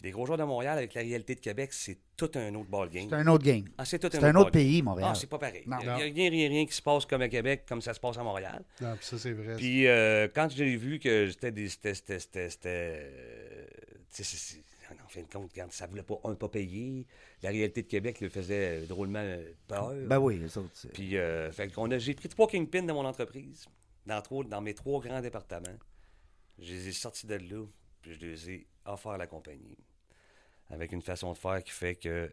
Puis des gros joueurs de Montréal, avec la réalité de Québec, c'est tout un autre ballgame. C'est un autre game. Ah, c'est tout un autre pays, Montréal. Ah, c'est pas pareil. Non. Il n'y a, rien, rien, rien qui se passe comme à Québec, comme ça se passe à Montréal. Non, puis ça, c'est vrai. Puis euh, quand j'ai vu que c'était des. C'était. Euh, en fin de compte, quand ça voulait pas, un, pas payer, la réalité de Québec le faisait drôlement peur. Ben oui, les autres. c'est- Puis euh, fait qu'on a- j'ai pris trois kingpins de mon entreprise, dans, trois- dans mes trois grands départements. Je les ai sortis de là, puis je les ai offerts à la compagnie. Avec une façon de faire qui fait que.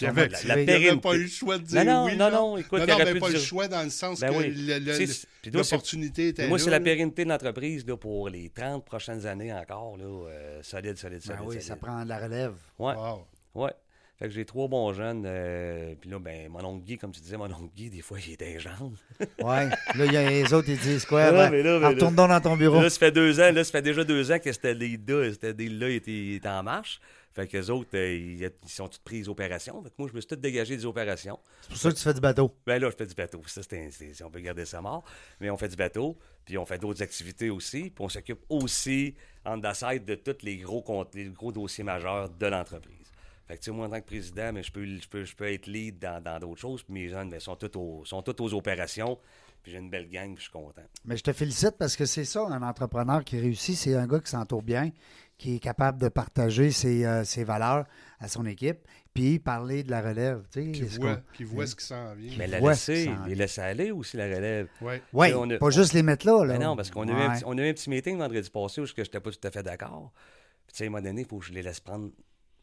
Il avait, la, la il avait pas eu le choix de dire Non, non, oui. non, là. non, écoute, non, non, pas le dire- choix dans le sens Ben que oui. le- le- là, l'opportunité était Moi, là. c'est la là. pérennité de l'entreprise là, pour les 30 prochaines années encore. Là, euh, solide, solide, Ben solide. oui, solide. ça prend de la relève. Ouais, Wow. ouais. Fait que j'ai trois bons jeunes. euh, puis là, ben, mon oncle Guy, comme tu disais, mon oncle Guy, des fois, il est des jambes. Ouais. là, il y a les autres, ils disent quoi? Ah, Ben, mais là, mais alors, retourne donc dans ton bureau. Là, ça fait deux ans, là, ça fait déjà deux ans que c'était deal-là, c'était deal-là, il était, il était en marche. Fait que les autres, euh, ils, ils sont tous pris les opérations. Fait que moi, je me suis tout dégagé des opérations. C'est pour ça que tu fais du bateau. Ben là, je fais du bateau. Ça, c'est un- c'est- si on peut garder ça mort. Mais on fait du bateau, puis on fait d'autres activités aussi. Puis on s'occupe aussi, en side de tous les gros, les gros dossiers majeurs de l'entreprise. Fait que, tu sais, moi, en tant que président, mais je, peux, je, peux, je peux être lead dans dans d'autres choses. Puis mes jeunes ben, sont tous aux, sont tous aux opérations. Puis j'ai une belle gang, puis je suis content. Mais je te félicite parce que c'est ça, un entrepreneur qui réussit, c'est un gars qui s'entoure bien, qui est capable de partager ses, euh, ses valeurs à son équipe, puis parler de la relève. Tu sais, Qui ce voit, qu'on- qui voit ce qui s'en vient. Mais la laisser, les laisser aller aussi, la relève. Ouais. Oui, on a- pas on- juste les mettre là. là. Mais non, parce qu'on a, eu un Ouais. petit- on a eu un petit meeting vendredi passé où je n'étais pas tout à fait d'accord. Puis, tu sais, à un moment donné, il faut que je les laisse prendre.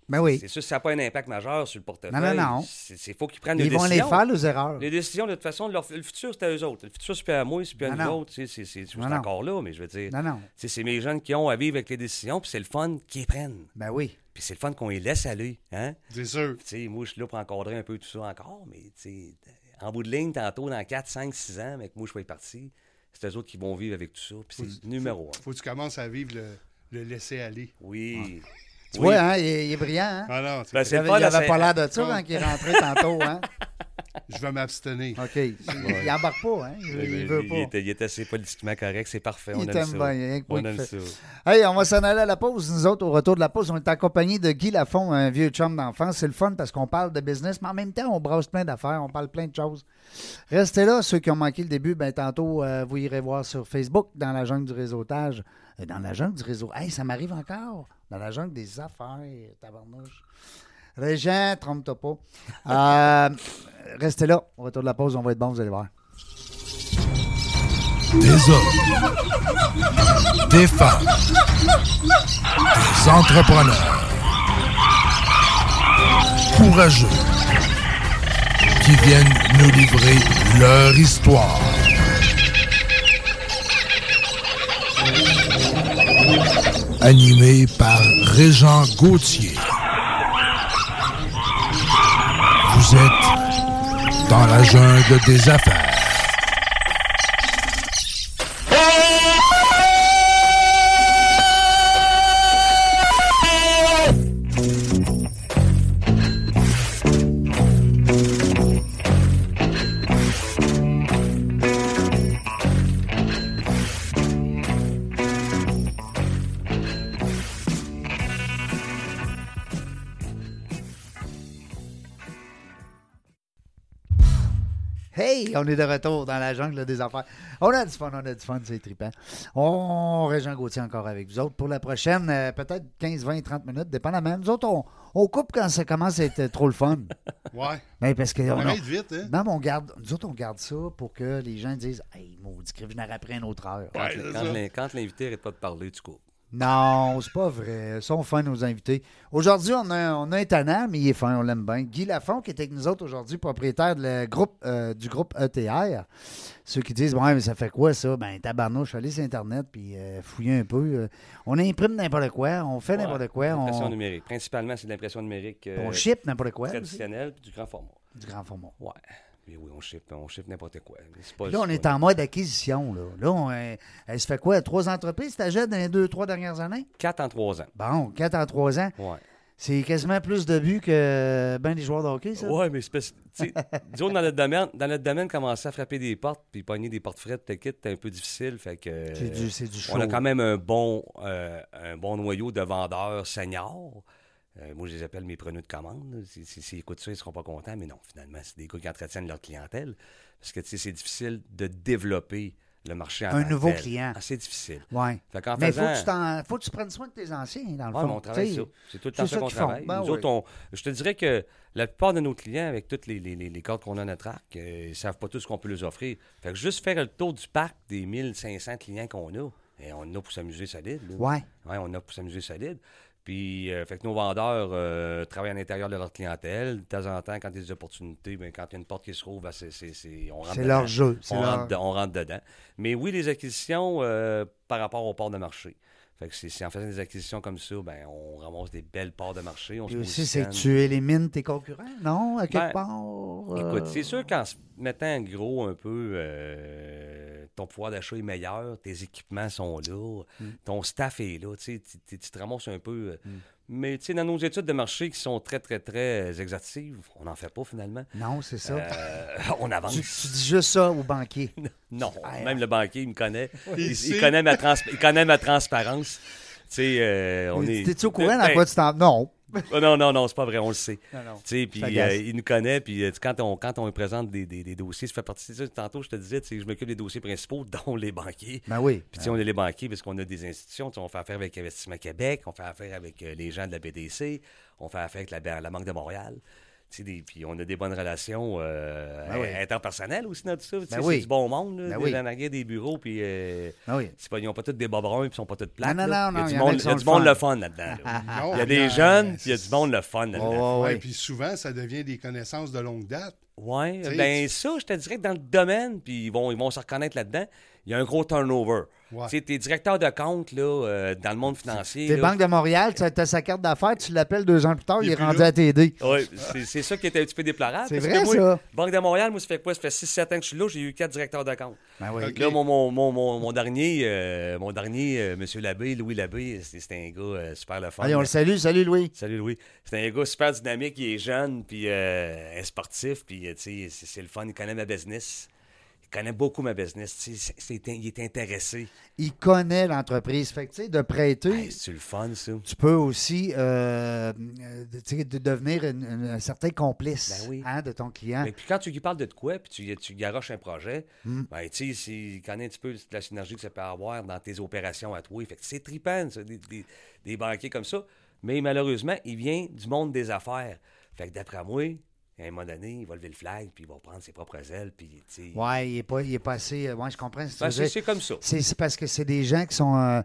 Ben oui. C'est sûr, ça n'a pas un impact majeur sur le portefeuille. Non, non, non. Il faut qu'ils prennent Ils des vont les décisions. faire, les erreurs. Les décisions, de toute façon, leur- le futur, c'est à eux autres. Le futur, c'est plus à moi, c'est plus à nous autres. C'est encore là, mais je veux dire, Non, non. c'est mes jeunes qui ont à vivre avec les décisions, puis c'est le fun qu'ils prennent. Ben oui. Puis c'est le fun qu'on les laisse aller. Hein? C'est sûr. Tu sais, moi, je suis là pour encadrer un peu tout ça encore, mais tu sais, en bout de ligne, tantôt, dans 4, 5, 6 ans, mais que moi, je vais être parti, c'est eux autres qui vont vivre avec tout ça. Puis c'est numéro un. Faut que tu commences à vivre le, le laisser aller. Oui. Tu Oui. vois, hein, il, est, il est brillant. Hein? Ah non, c'est- Ben, il c'est le avait, fun, il là, avait c'est- pas l'air de ça Ah. quand il est rentré tantôt. Hein? je vais m'abstenir. OK. Il, il embarque pas. Hein? Il, il veut il, pas. est, il est assez politiquement correct, c'est parfait. On Il aime t'aime ça. bien, on aime ça. Hey, on va s'en aller à la pause. Nous autres, au retour de la pause, on est accompagnés de Guy Lafont, un vieux chum d'enfance. C'est le fun parce qu'on parle de business, mais en même temps, on brasse plein d'affaires, on parle plein de choses. Restez là. Ceux qui ont manqué le début, ben tantôt, euh, vous irez voir sur Facebook, dans la jungle du réseautage. Euh, Dans la jungle du réseau. Hey, ça m'arrive encore. Dans la jungle des affaires, tabarnouche. Régent, trompe-toi pas. Euh, restez là. Au retour de la pause, on va être bon, vous allez voir. des hommes, des femmes, des entrepreneurs courageux qui viennent nous livrer leur histoire. Animé par Régent Gauthier. Vous êtes dans la jungle des affaires. Hey, on est de retour dans la jungle des affaires. On a du fun, on a du fun, c'est trippant. On, Régent Gauthier encore avec vous autres. Pour la prochaine, euh, peut-être 15, 20, 30 minutes, dépendamment. Nous autres, on, on coupe quand ça commence à être trop le fun. Ouais. Mais parce que. On on- arrête vite, hein? non, mais on garde, nous autres, on garde ça pour que les gens disent Hey, maudit, je n'aurai après une autre heure. Quand, Ouais, quand quand l'invité n'arrête pas de parler, tu coupes. Non, c'est pas vrai. Ils sont fins, nos invités. Aujourd'hui, on a, on a un tannant, mais il est fin, on l'aime bien. Guy Lafont, qui est avec nous autres aujourd'hui, propriétaire de le groupe, euh, du groupe ETR. Ceux qui disent, ouais, mais ça fait quoi ça? Ben, tabarnouche, allez sur Internet puis euh, fouillez un peu. euh. on imprime n'importe quoi, on fait n'importe quoi, L'impression on, numérique. Principalement, c'est de l'impression numérique euh, on ship n'importe quoi. traditionnelle puis du grand format. Du grand format. Ouais. Mais oui, on ship, on ship n'importe quoi. Pas- là, on est en mode acquisition. Là, là on, euh, elle se fait quoi? Trois entreprises, t'achètes dans les deux, trois dernières années? Quatre en trois ans. Bon, quatre en trois ans. Ouais. C'est quasiment plus de buts que ben des joueurs de hockey, ça? Ouais, mais c'est disons, dans notre domaine, dans notre domaine, commencer à frapper des portes puis pogner des portes frettes, tes kits, c'est un peu difficile. Fait que. C'est du, du. On a quand même un bon, euh, un bon noyau de vendeurs seniors. Euh, moi, je les appelle mes preneurs de commande. là. Si- si- S'ils écoutent ça, ils ne seront pas contents. Mais non, finalement, c'est des gars qui entretiennent leur clientèle. Parce que tu sais, c'est difficile de développer le marché en Un nouveau tel. client. Ah, c'est difficile. Qu'en Mais il faut, faisant- que tu t'en- faut que tu prennes soin de tes anciens, dans le Ouais, fond. mais on travaille ça. C'est tout le temps ça qu'on travaille. Ben Nous oui. autres, on- je te dirais que la plupart de nos clients, avec tous les, les, les, cadres qu'on a à notre arc, euh, ils ne savent pas tout ce qu'on peut leur offrir. Fait que juste faire le tour du parc des 1500 clients qu'on a, et on en a pour s'amuser solide. là. Ouais. On a pour s'amuser solide. Puis, euh, fait que nos vendeurs euh, travaillent à l'intérieur de leur clientèle. De temps en temps, quand il y a des opportunités, ben, quand il y a une porte qui se rouvre, ben, c'est, c'est- c'est- on rentre C'est dedans. leur jeu. C'est On, leur... rentre, on rentre dedans. Mais oui, les acquisitions euh, par rapport aux parts de marché. Fait que c'est, c'est en faisant des acquisitions comme ça, ben, on ramasse des belles parts de marché. On Puis se aussi, c'est que tu élimines tes concurrents, non? À quelque Ben, part. euh, Écoute, c'est sûr qu'en se mettant gros un peu, euh, ton pouvoir d'achat est meilleur, tes équipements sont là, Mm. ton staff est là, tu sais, tu- te ramasses un peu. euh, Mais tu sais, dans nos études de marché qui sont très, très, très exhaustives, on n'en fait pas finalement. Non, c'est ça. Euh, on avance. tu, tu dis juste ça au banquier. Non, Ah, même le banquier, il me connaît. Il Il, il sait. connaît, ma trans- il connaît ma transparence. Tu sais, euh, on est. T'es-tu au courant dans Ben, quoi tu t'en. Non. Oh, Non, non, non, c'est pas vrai, on le sait. Puis euh, il nous connaît, puis euh, quand on, quand on lui présente des, des- des dossiers, ça fait partie de ça. Tantôt, je te disais, je m'occupe des dossiers principaux, dont les banquiers. Ben oui. Puis, sais, on est les banquiers parce qu'on a des institutions. On fait affaire avec Investissement Québec, on fait affaire avec euh, les gens de la BDC, on fait affaire avec la, la Banque de Montréal. Des- puis on a des bonnes relations euh, Ben oui. interpersonnelles aussi dans tout ça. Ben oui. C'est du bon monde, là, Ben des oui. derrière des bureaux, puis euh, Ben oui. c'est pas, ils n'ont pas tous des bas bruns, puis ils sont pas tous plates. Non, non, non, Il y a du monde, qui il y a sont du le monde fun. le fun là-dedans. Il y a des jeunes, puis il y a du monde le fun là-dedans. Oh, Ouais, ouais. puis souvent, ça devient des connaissances de longue date. Oui, ben tu- ça, je te dirais que dans le domaine, puis ils vont, ils vont se reconnaître là-dedans, il y a un gros turnover. Ouais. Tu t'es directeur de compte là, euh, dans le monde financier. T'es. Banque de Montréal, tu as sa carte d'affaires, tu l'appelles deux ans plus tard, Il il est rendu là. à t'aider. Oui, c'est c'est ça qui était un petit peu déplorable. C'est vrai, que moi, ça. Banque de Montréal, moi, ça fait quoi? Ça fait 6-7 ans que je suis là, j'ai eu quatre directeurs de compte. Ben oui. Là, mon, mon, mon, mon, mon dernier, euh, mon dernier euh, M. Labbé, Louis Labbé, c'est c'est un gars euh, super le fun. Allez, on le salue. Salut, Louis. Salut Louis. C'est un gars super dynamique, il est jeune, puis euh, un sportif, puis euh, tu sais, c'est c'est le fun, il connaît ma business. Il connaît beaucoup ma business, il est intéressé. Il connaît l'entreprise. Fait que, tu sais, de prêter, Hey, c'est le fun, ça. tu peux aussi euh, euh, de devenir une- une- un certain complice Ben oui. hein, de ton client. Mais puis quand tu lui parles de quoi, puis tu, tu garoches un projet, Hmm. ben, tu sais, il connaît un petit peu la synergie que ça peut avoir dans tes opérations à toi. Fait que c'est trippant, ça, des, des- des banquiers comme ça. Mais malheureusement, il vient du monde des affaires. Fait que d'après moi, à un moment donné, il va lever le flag, puis il va prendre ses propres ailes, puis, tu. Ouais, il n'est pas, il est pas assez. euh, Ouais, je comprends ce que tu Ben, veux c'est dire. c'est comme ça. C'est parce que c'est des gens qui sont. euh,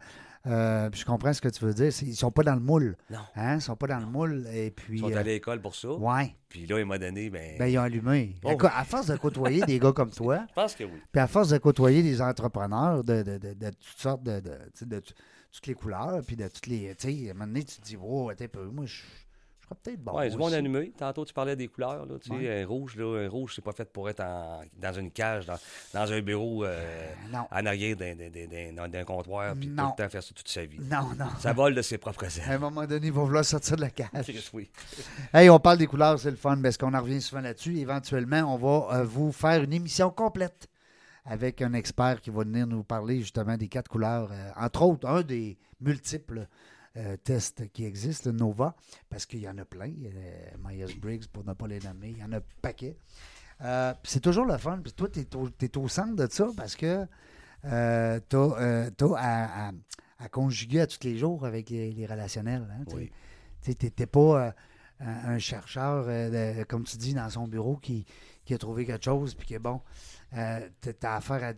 euh, je comprends ce que tu veux dire. Ils sont pas dans le moule. Non. Hein? Ils sont pas dans le moule. Et puis. Ils sont allés à l'école pour ça. ouais. Puis là, il m'a donné, ben, Ben, ils ont allumé. Oh. À force de côtoyer des gars comme toi, je pense que oui. puis à force de côtoyer des entrepreneurs de, de, de, de toutes sortes de, toutes les couleurs, puis de toutes les. Tu sais, à un moment donné, tu te dis, wow, attends un peu, moi, je, je serais peut-être bon. ouais, du aussi. allumé. Tantôt, tu parlais des couleurs. Là, tu sais, un rouge, là, un rouge, c'est pas fait pour être en- dans une cage, dans, dans un bureau euh, Non. en arrière d'un, comptoir, puis tout le temps faire ça toute sa vie. Non, non. Ça vole de ses propres À ailes. un moment donné, ils vont vouloir sortir de la cage. Oui. Hey, on parle des couleurs, c'est le fun, parce qu'on en revient souvent là-dessus? Éventuellement, on va euh, vous faire une émission complète avec un expert qui va venir nous parler justement des quatre couleurs, euh, entre autres, un des multiples euh, tests qui existent, le Nova, parce qu'il y en a plein. euh, Myers-Briggs, pour ne pas les nommer, il y en a un paquet. Euh, c'est toujours le fun. Puis toi, tu es, au centre de ça parce que tu as, à, à- à conjuguer à tous les jours avec les, les relationnels. hein, tu sais. Oui. N'étais pas euh, un, chercheur, euh, de- comme tu dis, dans son bureau qui, qui a trouvé quelque chose, puis qui est bon. Euh, tu as affaire à, à,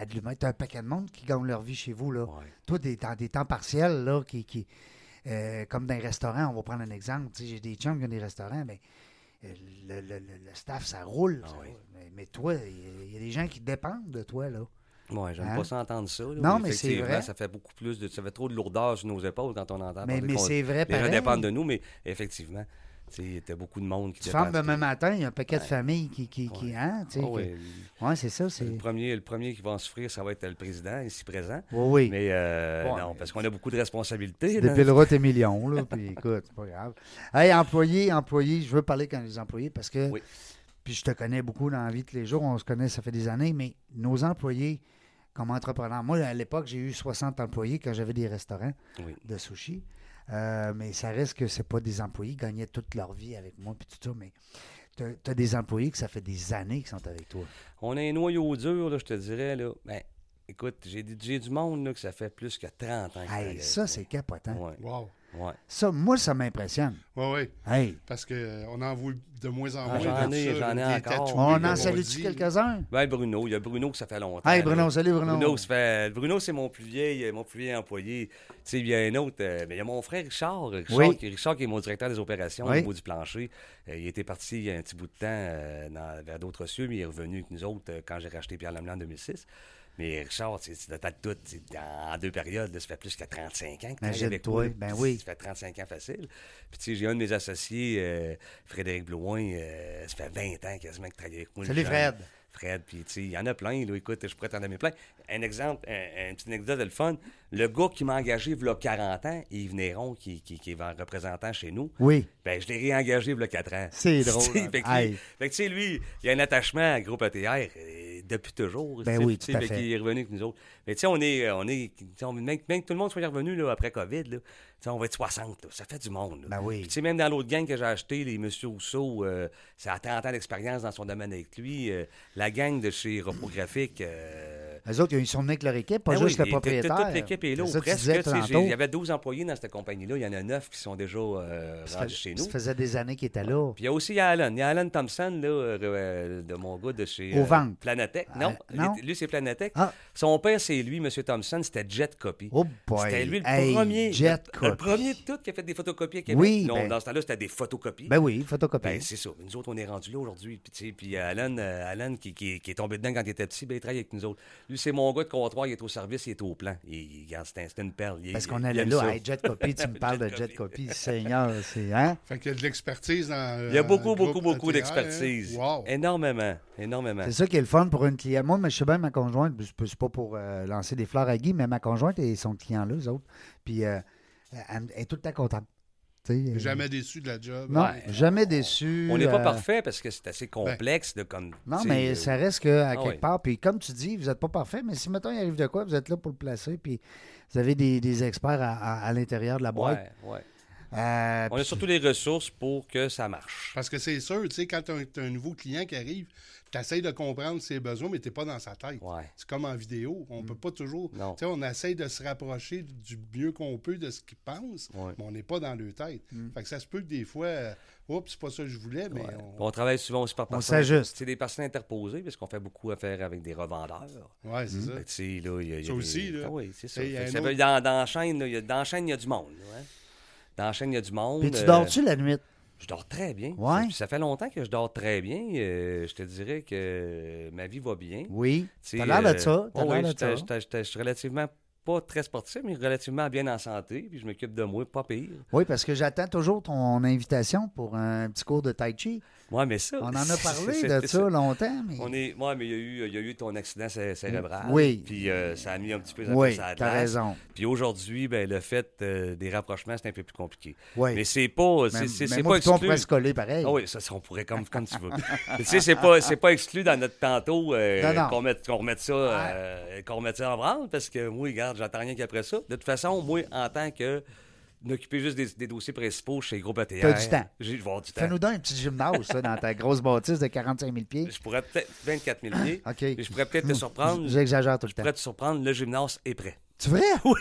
à de l'humain. Tu as un paquet de monde qui gagne leur vie chez vous. Là. Ouais. Toi, des temps, des temps partiels, là, qui, qui, euh, comme dans les restaurants, on va prendre un exemple. J'ai des chums qui ont des restaurants, mais euh, le, le- le- le staff, ça roule. Ah ça oui. roule. Mais, mais toi, il y a- il y, a des gens qui dépendent de toi. là. Ouais, j'aime Hein? pas ça entendre ça. là. Non, mais c'est vrai. Ça fait beaucoup plus de. Ça fait trop de lourdeur sur nos épaules quand on entend Mais, mais c'est vrai, Les gens pareil. dépendent de nous, mais effectivement, tu sais, t'as beaucoup de monde qui Tu fermes demain matin, il y a un paquet de familles qui. qui, qui Ouais. hein, Ah que- oui. ouais, c'est ça. C'est... Le premier, le premier qui va en souffrir, ça va être le président, ici présent. Oui, oui. Mais euh, non, parce qu'on a beaucoup de responsabilités. Dépileras tes millions, là, puis écoute, c'est pas grave. Hey, employé, employé, je veux parler quand les employés parce que, Oui. puis je te connais beaucoup dans la vie de tous les jours, on se connaît, ça fait des années, mais nos employés, comme entrepreneurs, moi, à l'époque, j'ai eu 60 employés quand j'avais des restaurants Oui. de sushi, Euh, mais ça reste que c'est pas des employés qui gagnaient toute leur vie avec moi, puis tout ça, mais tu as, des employés que ça fait des années qui sont avec toi. On a un noyau dur, là, je te dirais. Là. Ben, écoute, j'ai du- j'ai du monde là, que ça fait plus que 30 ans. qu'ils Hey, ça, c'est capotant. Ouais, Wow. Ouais. Ça, moi, ça m'impressionne. Oui, oui. Hey, Parce qu'on en voit de moins en Ah, moins. j'en ai, j'en ai encore. tatoués, on en salue-tu quelques-uns? Ben, Bruno, il y a Bruno que ça fait longtemps. Hey, là. Bruno, salut Bruno. Bruno, ça fait- Bruno, c'est mon plus vieil, euh, mon plus vieil employé. Tu sais, il y a un autre, euh, mais il y a mon frère Richard. Richard, Oui. qui, Richard qui est mon directeur des opérations Oui. au niveau du plancher. Euh, il était parti il y a un petit bout de temps euh, dans- vers d'autres cieux, mais il est revenu avec nous autres euh, quand j'ai racheté Pierre Lamelin en 2006. Mais Richard, de tas tout. En deux périodes, là, ça fait plus que 35 ans qu'il travaille avec Imagine-toi, moi. ben oui. Ça fait 35 ans facile. Puis tu sais, j'ai un de mes associés, euh, Frédéric Blouin, euh, ça fait 20 ans quasiment qu'il travaille avec moi. Salut. Fred. Fred, puis tu sais, il y en a plein, là. Écoute, je pourrais t'en donner plein. Un exemple, un, un petit anecdote de le fun. Le gars qui m'a engagé il y a 40 ans, Yves Néron, qui, qui, qui est représentant chez nous, Oui. ben, je l'ai réengagé il y a 4 ans. C'est drôle, hein. fait que, lui- fait que, tu sais, lui, il a un attachement à Groupe ETR euh, depuis toujours. Ben oui, tout à fait fait. qu'il est revenu avec nous autres. Mais tu sais, on est, on est, on- même, même que tout le monde soit revenu là, après COVID, là, on va être 60, là. ça fait du monde. Ben oui. Puis, tu sais, même dans l'autre gang que j'ai acheté, les Monsieur Rousseau, euh, ça a 30 ans d'expérience dans son domaine avec lui. euh, la gang de chez Repographique. Euh, Les autres, ils sont venus avec leur équipe, pas ben juste oui, le propriétaire. Toute l'équipe est là, ça presque. Il y avait 12 employés dans cette compagnie-là. Il y en a 9 qui sont déjà euh, rendus fait- chez nous. ça faisait des années qu'il était là. Puis il y a aussi Alan. Il y a Alan Thompson, là, euh, euh, de mon gars de chez Au. Ah, Non, non? lui, c'est Planetech. Ah. Son père, c'est lui, M. Thompson, c'était Jet Copy. Oh boy. C'était lui le Hey, premier. Jet le, le premier de tout qui a fait des photocopies à Québec. Oui, Non, ben- dans ce temps-là, c'était des photocopies. Ben oui, photocopie. Ben, c'est ça. Nous autres, on est rendus là aujourd'hui. Puis, puis Alan, euh, Alan qui, qui- qui est tombé dedans quand il était petit, ben, il travaille avec nous autres. Lui, c'est mon gars de comptoir, il est au service, il est au plan. Il, il- c'est un- c'est une perle. Il- Parce qu'on allait là, hey, Jet Copy, tu me parles de Jet Copy. Seigneur, c'est, hein? Fait qu'il y a de l'expertise dans. Il y a euh, beaucoup, beaucoup, beaucoup ATR, d'expertise. hein. Wow. Énormément, énormément. C'est ça qui est le fun pour une cliente. Moi, mais je sais bien, ma conjointe, c'est pas- c'est pas pour euh, lancer des fleurs à Guy, mais ma conjointe et son client-là, eux autres, puis euh, elle, elle est tout le temps contente. Euh, Jamais déçu de la job. Non, Ouais. jamais déçu. On n'est pas euh, parfait parce que c'est assez complexe de comme. Non, mais euh, ça reste que à ah quelque ouais. part, puis comme tu dis, vous n'êtes pas parfait, mais si mettons il arrive de quoi, vous êtes là pour le placer, puis vous avez des, des experts à, à- à l'intérieur de la boîte. Ouais, ouais. Euh, On a surtout les ressources pour que ça marche. Parce que c'est sûr, tu sais, quand tu as, un nouveau client qui arrive, tu essaies de comprendre ses besoins, mais tu n'es pas dans sa tête. Ouais. C'est comme en vidéo. Mm. On peut pas toujours. Non. Tu sais, on essaie de se rapprocher du mieux qu'on peut de ce qu'ils pensent, Ouais. mais on n'est pas dans leur tête. Mm. Fait que ça se peut que des fois, euh, oups, c'est pas ça que je voulais, mais Ouais. on. On travaille souvent aussi par On s'ajuste. C'est des personnes interposées parce qu'on fait beaucoup affaire avec des revendeurs. Ouais, c'est ça. Là, il y a- il y a Ça des- aussi, là. Ah oui, c'est ça. Autre- dans, dans la chaîne, là, il y a, dans la chaîne, il y a du monde. là, hein. Dans la chaîne, il y a du monde. puis tu euh, dors-tu la nuit? Je dors très bien. Ouais. Ça, fait longtemps que je dors très bien. Euh, je te dirais que ma vie va bien. Oui. T'as l'air de euh, ça. Oh oui, Je suis relativement pas très sportif, mais relativement bien en santé. Puis je m'occupe de moi, pas pire. Oui, parce que j'attends toujours ton invitation pour un petit cours de Tai Chi. Ouais, mais ça. On en a parlé de ça longtemps, mais. On est, ouais, mais il y, a eu, il y a eu ton accident cé- cérébral. Oui. Puis euh, ça a mis un petit peu Oui, ça à t'as raison. Puis aujourd'hui, ben, le fait euh, des rapprochements, c'est un peu plus compliqué. Oui. Mais c'est pas, c'est, Mais- c'est, mais c'est moi pas pis toi, on exclu. pourrait se coller pareil. Ah oui, ça, on pourrait comme, comme tu veux. Tu sais, c'est pas, c'est pas exclu dans notre tantôt euh, Non, non. qu'on, mette, qu'on remette ça, qu'on remette ça en branle parce que moi, regarde, j'attends rien qu'après ça. De toute façon, moi, en tant que m'occuper juste des, des dossiers principaux chez Groupe ATR, T'as du temps. j'ai, je du temps. Fais-nous donc un petit gymnase, ça, dans ta grosse bâtisse de 45 000 pieds. Je pourrais peut-être 24 000 pieds. OK. Et je pourrais peut-être te surprendre. J'exagère tout le Je temps. pourrais te surprendre, le gymnase est prêt. Tu vrai? Oui.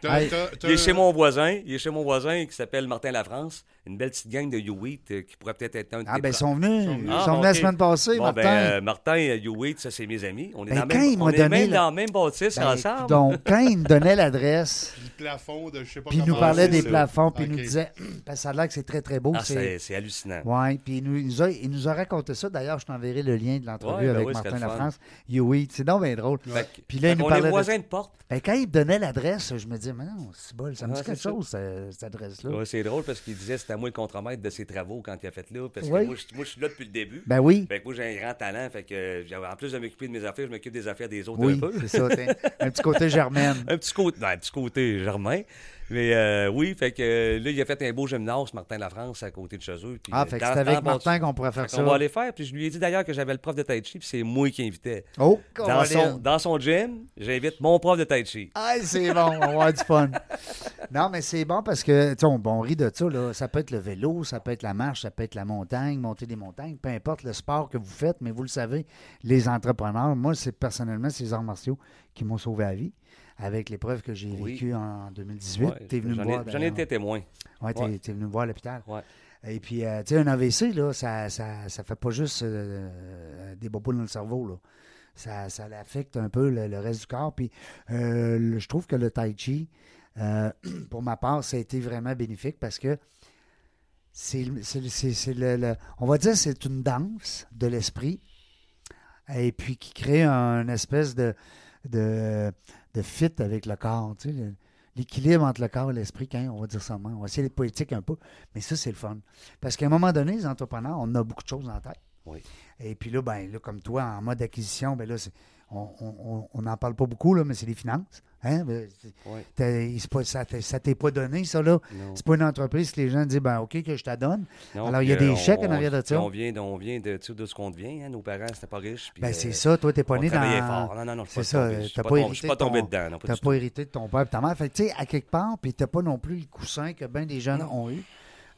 T'as- Hey, t'as- t'as- Il est chez mon voisin, il est chez mon voisin qui s'appelle Martin Lafrance, une belle petite gang de You-Wheat euh, qui pourrait peut-être être un de Ah, ben, ils sont venus. Ils Ah, sont venus la ok. semaine passée, Bon, Martin. ben, euh, Martin et You-Wheat, ça, c'est mes amis. On est, Ben, dans, même, il m'a on est donné même la- dans le même bâtisse Ben, ensemble. donc, quand il me donnait l'adresse, le plafond de je sais pas puis il nous parlait des ça. plafonds, puis il nous disait, ça a l'air que c'est très, très beau. Ah, c'est... hallucinant. Oui, puis il nous, il nous a, il nous a raconté ça. D'ailleurs, je t'enverrai le lien de l'entrevue Ouais, ben avec oui, Martin. Lafrance. Oui, c'est donc bien drôle. Puis là, il nous parlait est de- voisins de porte. Ben, quand il me donnait l'adresse, je me disais, mais non, c'est bol, ça me dit quelque chose, cette adresse-là. Ouais, c'est drôle parce qu'il disait c'était à moi le contremaître de ses travaux quand il a fait là. Parce que Oui. moi, je, moi, je suis là depuis le début. Ben oui. Fait que moi, j'ai un grand talent. Fait que, euh, en plus de m'occuper de mes affaires, je m'occupe des affaires des autres Oui, un peu. c'est ça. t'as Un petit côté germaine. Un petit côté, non, un petit côté germain. Mais euh, oui, fait que euh, là, il a fait un beau gymnase, Martin Lafrance, à côté de chez eux. puis, Ah, euh, fait que c'est avec Martin qu'on pourrait faire ça. qu'on va aller faire. Puis je lui ai dit d'ailleurs que j'avais le prof de Tai Chi, puis c'est moi qui invitais. Oh, Dans son, dans son gym, j'invite mon prof de Tai Chi. Ah, c'est bon, on va avoir du fun. Non, mais c'est bon parce que, tu sais, on, on rit de ça, là. Ça peut être le vélo, ça peut être la marche, ça peut être la montagne, monter des montagnes, peu importe le sport que vous faites, mais vous le savez, les entrepreneurs, moi, c'est personnellement, c'est les arts martiaux qui m'ont sauvé la vie avec l'épreuve que j'ai Oui. vécue en 2018. Ouais, T'es venu me j'en voir. J'en ai été témoin. Ouais, t'es, Ouais. t'es venu me voir à l'hôpital. Ouais. Et puis, euh, tu sais, un AVC, là, ça, ça, ça fait pas juste euh, des bobos dans le cerveau, là. Ça, ça affecte un peu le, le reste du corps. Puis, euh, le- je trouve que le tai chi, pour ma part, ça a été vraiment bénéfique parce que c'est, le, le- on va dire, c'est une danse de l'esprit et puis qui crée un espèce de, de, de fit avec le corps, tu sais, l'équilibre entre le corps et l'esprit, quand on va dire ça. On va essayer d'être poétique un peu, mais ça, c'est le fun. Parce qu'à un moment donné, les entrepreneurs, on a beaucoup de choses en tête. Oui. Et puis là, ben, là, comme toi, en mode acquisition, ben là, on n'en parle pas beaucoup, là, mais c'est les finances. Hein? Ben, pas- ça ça t'est pas donné, ça, là. C'est pas une entreprise que les gens disent, ben, OK, que je te donne. Non, Alors, il y a des euh, chèques en on- arrière de ça. On vient, de- on vient de, tu de ce qu'on devient. hein. Nos parents, c'était pas riches. puis, Ben, euh, c'est ça, toi, t'es pas né dans. fort. Non, non, non, C'est pas ça, tombé- je suis pas tombé- pas de ton- tombé dedans. T'as du pas hérité de ton père et ta mère. Fait tu sais, à quelque part, puis t'as pas non plus le coussin que bien des jeunes Non. ont eu.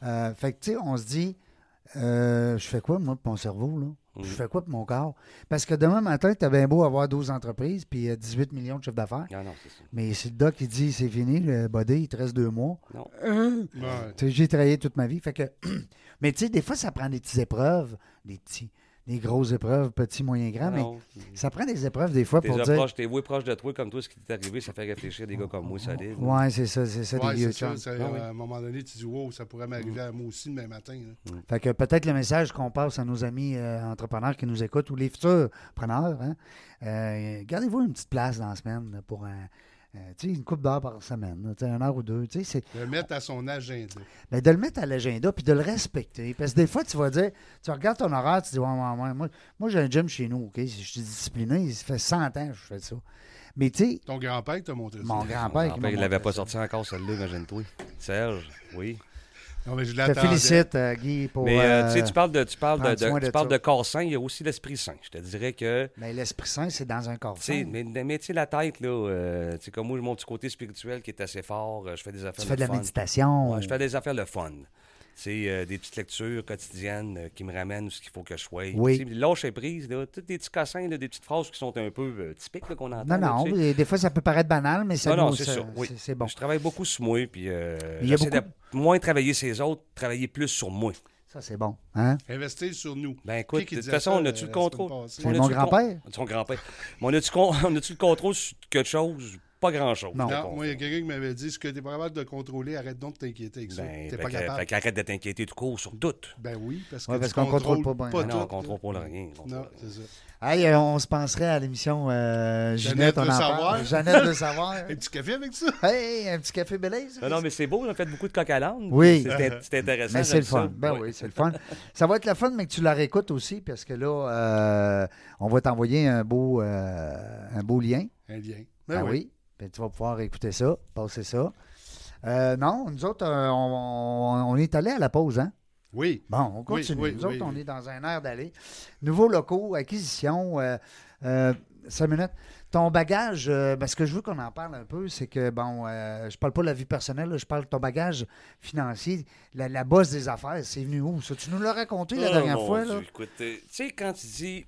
Euh, fait que, tu sais, on se dit, euh, je fais quoi, moi, pour mon cerveau, là? Mhm. Je fais quoi pour mon corps? Parce que demain matin, t'as bien beau avoir 12 entreprises puis euh, 18 millions de chiffre d'affaires. ça. Mais c'est le doc qui dit, c'est fini, le body, il te reste deux mois. Non. Euh, Ouais. tu j'ai travaillé toute ma vie. Fait que, mais tu sais, des fois, ça prend des petites épreuves, des petits, des grosses épreuves, petits, moyens, grands, mais Non. ça prend des épreuves des fois pour dire. proche, t'es voué proche de toi, comme toi, ce qui t'est arrivé, ça fait réfléchir des gars comme moi, solide. Ouais, c'est ça, c'est ça, Ouais, des vieux ça. Ah oui. À un moment donné, tu dis, wow, ça pourrait m'arriver à moi aussi demain matin. là. Fait que peut-être le message qu'on passe à nos amis euh, entrepreneurs qui nous écoutent ou les futurs preneurs, hein, euh, gardez-vous une petite place dans la semaine pour un, euh, tu sais, une coupe d'heures par semaine, là, tu sais, une heure ou deux. tu sais, c'est- Le mettre à son agenda. ben, de le mettre à l'agenda puis de le respecter. Parce que des fois, tu vas dire, tu regardes ton horaire, tu dis, ouais, ouais, ouais, moi, moi j'ai un gym chez nous, OK? Je suis discipliné, ça fait 100 ans que je fais ça. Mais tu sais, Ton grand-père t'a montré ça. mon Mon grand-père qui grand-père, il l'avait pas sorti encore, celle-là, imagine-toi. Serge, oui. Non, mais je Je te félicite, euh, Guy, pour. Mais euh, euh, tu sais, tu parles de, tu parles de, tu parles de corps sain, il y a aussi l'esprit sain. Je te dirais que, mais l'Esprit Saint, c'est dans un corps sain. mais, mais tu sais, la tête, là, euh, tu sais, comme moi, mon petit côté spirituel qui est assez fort, euh, je fais des affaires Tu fais de la fun. méditation. Ouais, je fais des affaires de fun. C'est euh, des petites lectures quotidiennes euh, qui me ramènent où ce qu'il faut que je sois. Oui. Tu sais, Lâcher prise, là, tous des petits cassins, là, des petites phrases qui sont un peu euh, typiques qu'on entend. Non, là, non, tu sais. et des fois, ça peut paraître banal, mais ça Non, non, c'est ça. Oui. c'est- bon. Je travaille beaucoup sur moi, puis euh, il y a j'essaie beaucoup de moins travailler sur les autres, travailler plus sur moi. Ça, c'est bon. Hein? Investir sur nous. Ben écoute, de toute façon, on a-tu le contrôle? C'est mon grand-père. Son grand-père. Mais on a-tu le contrôle sur quelque chose? Pas grand-chose. Non. moi, il y a quelqu'un qui m'avait dit ce que tu es pas capable de contrôler, arrête donc de t'inquiéter avec ça. Ben, T'es fait pas que- capable. fait qu'arrête de t'inquiéter tout court sur tout. Ben oui, parce que Ouais, parce qu'on contrôle pas bien. Ben non, on tout, contrôle là. pas rien. on Non, contrôle- c'est ça. Hey, euh, on se penserait à l'émission euh, Jeannette on veut en savoir. Jeannette veut savoir. Un petit café avec ça? Hey, un petit café Belize. Non, non, mais c'est beau, on a fait beaucoup de coq à l'âne. Oui. C'est intéressant. Mais c'est le fun. Ben oui, c'est le fun. Ça va être le fun, mais que tu la réécoutes aussi, parce que là, euh, on va t'envoyer un beau, euh, un beau lien. Un lien. Ben ah oui. oui. Puis tu vas pouvoir écouter ça, passer ça. Euh, non, nous autres, euh, on, on est allé à la pause, hein? Oui. Bon, on continue. oui, nous autres, oui, on est dans un air d'aller. Nouveaux locaux, acquisition. Euh, euh, cinq minutes. Ton bagage, ben, ce que je veux qu'on en parle un peu, c'est que, bon, je parle pas de la vie personnelle, là, je parle de ton bagage financier, la, la bosse des affaires, c'est venu où? Ça, tu nous l'as raconté la Oh, dernière fois, Dieu, là? Écoute, tu sais, quand tu dis.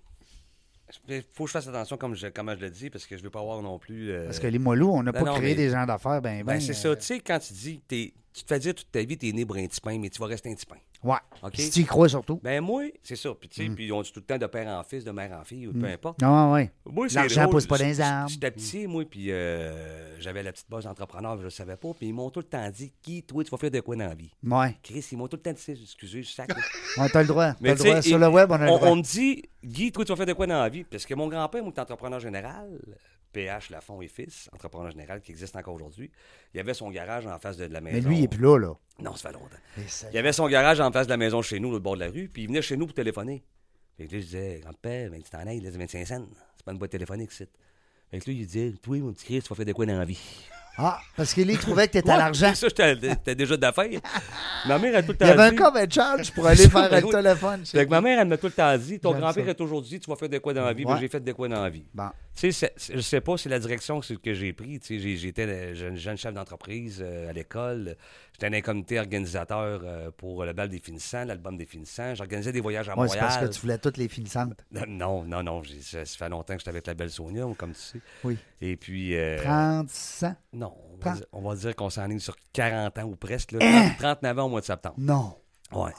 Il faut que je fasse attention comme je, comment je le dis, parce que je veux pas avoir non plus. euh, Parce que les Moilous, on n'a pas non, créé mais- des gens d'affaires, ben, ben. Ben, c'est euh, ça. Tu sais, quand tu dis. t'es- tu te fais dire toute ta vie, t'es né pour un petit pain, mais tu vas rester un petit pain. Ouais. OK? Si tu y crois surtout. Ben, moi, c'est ça. Puis, tu Mm. sais, puis on dit tout le temps de père en fils, de mère en fille, ou peu importe. Non, ouais. Moi, L'argent pousse pas dans les arbres. J'étais petit, moi, puis euh, j'avais la petite base d'entrepreneur, je le savais pas. Puis ils m'ont tout le temps dit, qui, toi, tu vas faire de quoi dans la vie? Ouais. Chris, ils m'ont tout le temps dit, excusez, je sac. On t'as le droit. Mais le tu droit. Sur le web, on a le droit. on me dit, Guy, toi, tu vas faire de quoi dans la vie? Parce que mon grand-père, moi, entrepreneur général, PH Lafont et Fils, entrepreneur général qui existe encore aujourd'hui. Il avait son garage en face de, de la maison. Mais lui, il est plus là, là. Non, ça fait longtemps. Ça- Il y avait son garage en face de la maison chez nous, au bord de la rue, puis il venait chez nous pour téléphoner. Fait que là, je disais, grand-père, ben, tu t'en ailles, là, c'est 25 cents. C'est pas une boîte téléphonique, c'est. Fait que lui, il disait, toi, mon petit Chris, tu vas faire de quoi dans la vie? Ah, parce qu'il il trouvait que t'étais à Ouais, l'argent. c'est Ça, j'étais déjà d'affaires. ma mère a tout le temps Il y avait un dit- cover charge pour aller faire Ben le oui. téléphone. Fait que ma mère, elle m'a tout le temps dit, ton grand-père a toujours dit, tu vas faire de quoi dans la vie? Ouais. Ben, j'ai fait de quoi dans la vie. Bon. Tu sais, je sais pas, c'est la direction que, j'ai pris. Tu sais, j'étais jeune, jeune chef d'entreprise euh, à l'école. J'étais un comité organisateur euh, pour le bal des finissants, l'album des finissants. J'organisais des voyages à Ouais, c'est Montréal. parce que tu voulais toutes les finissantes. Non, non, non. j'ai- Ça, fait longtemps que j'étais avec la belle Sonia, comme tu sais. Oui. Et puis. euh, 30 cents? non, on va, dire, on va dire qu'on s'enligne sur 40 ans ou presque. Là, Hein? 30 39 ans au mois de septembre. Non. Ouais.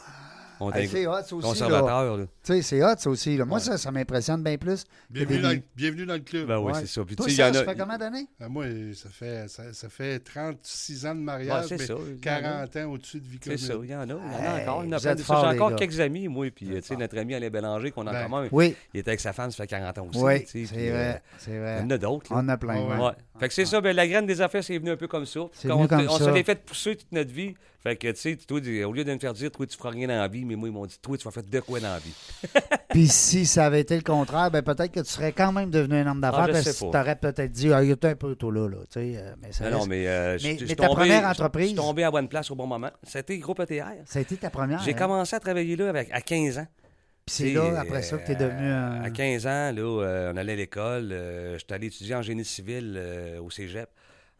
On Hey, est c'est hot, ça aussi. Là. conservateur. Là. Tu sais, c'est hot, ça aussi. Là. Moi, Ouais. ça, ça m'impressionne bien plus. Bienvenue des- dans, le- bienvenue dans le club. Ben oui, Ouais. c'est ça. Puis, Toi, tu sais, il y ça, en ça a- fait combien d'années? Ah, moi, ça fait, ça, ça fait 36 ans de mariage, mais ça. il y en a. 40 ans au-dessus de vie C'est ça, il y en a. Il y en a Hey, encore. Il y en a J'ai les encore gars. quelques amis, moi. Puis, tu sais, notre ami Alain Bélanger, qu'on a Ben, en commun. Oui, Il était avec sa femme, ça fait 40 ans aussi. oui, c'est puis, vrai. euh, C'est Il y vrai. en a d'autres. On a plein. Fait que c'est ça, ben, la graine des affaires, c'est venu un peu comme ça. Quand on, se l'est fait pousser toute notre vie. Fait que, tu sais, toi, au lieu de me faire dire, toi, tu feras rien dans la vie, mais moi, ils m'ont dit, toi, tu vas faire de quoi dans la vie. Puis si ça avait été le contraire, ben peut-être que tu serais quand même devenu un homme d'affaires Ah, parce que tu pas. t'aurais peut-être dit, ah, il était un peu tôt là, là. Tu sais, euh, mais ça, Non, non, mais, euh, Mais- ta tombé- première entreprise- Je suis tombé à bonne place au bon moment. C'était groupe ETR. ça a été ta première. J'ai hein? commencé à travailler là avec, à 15 ans. Puis c'est là, après ça, que tu es euh, devenu un. À 15 ans, là, euh, on allait à l'école. euh, J'étais allé étudier en génie civil euh, au cégep,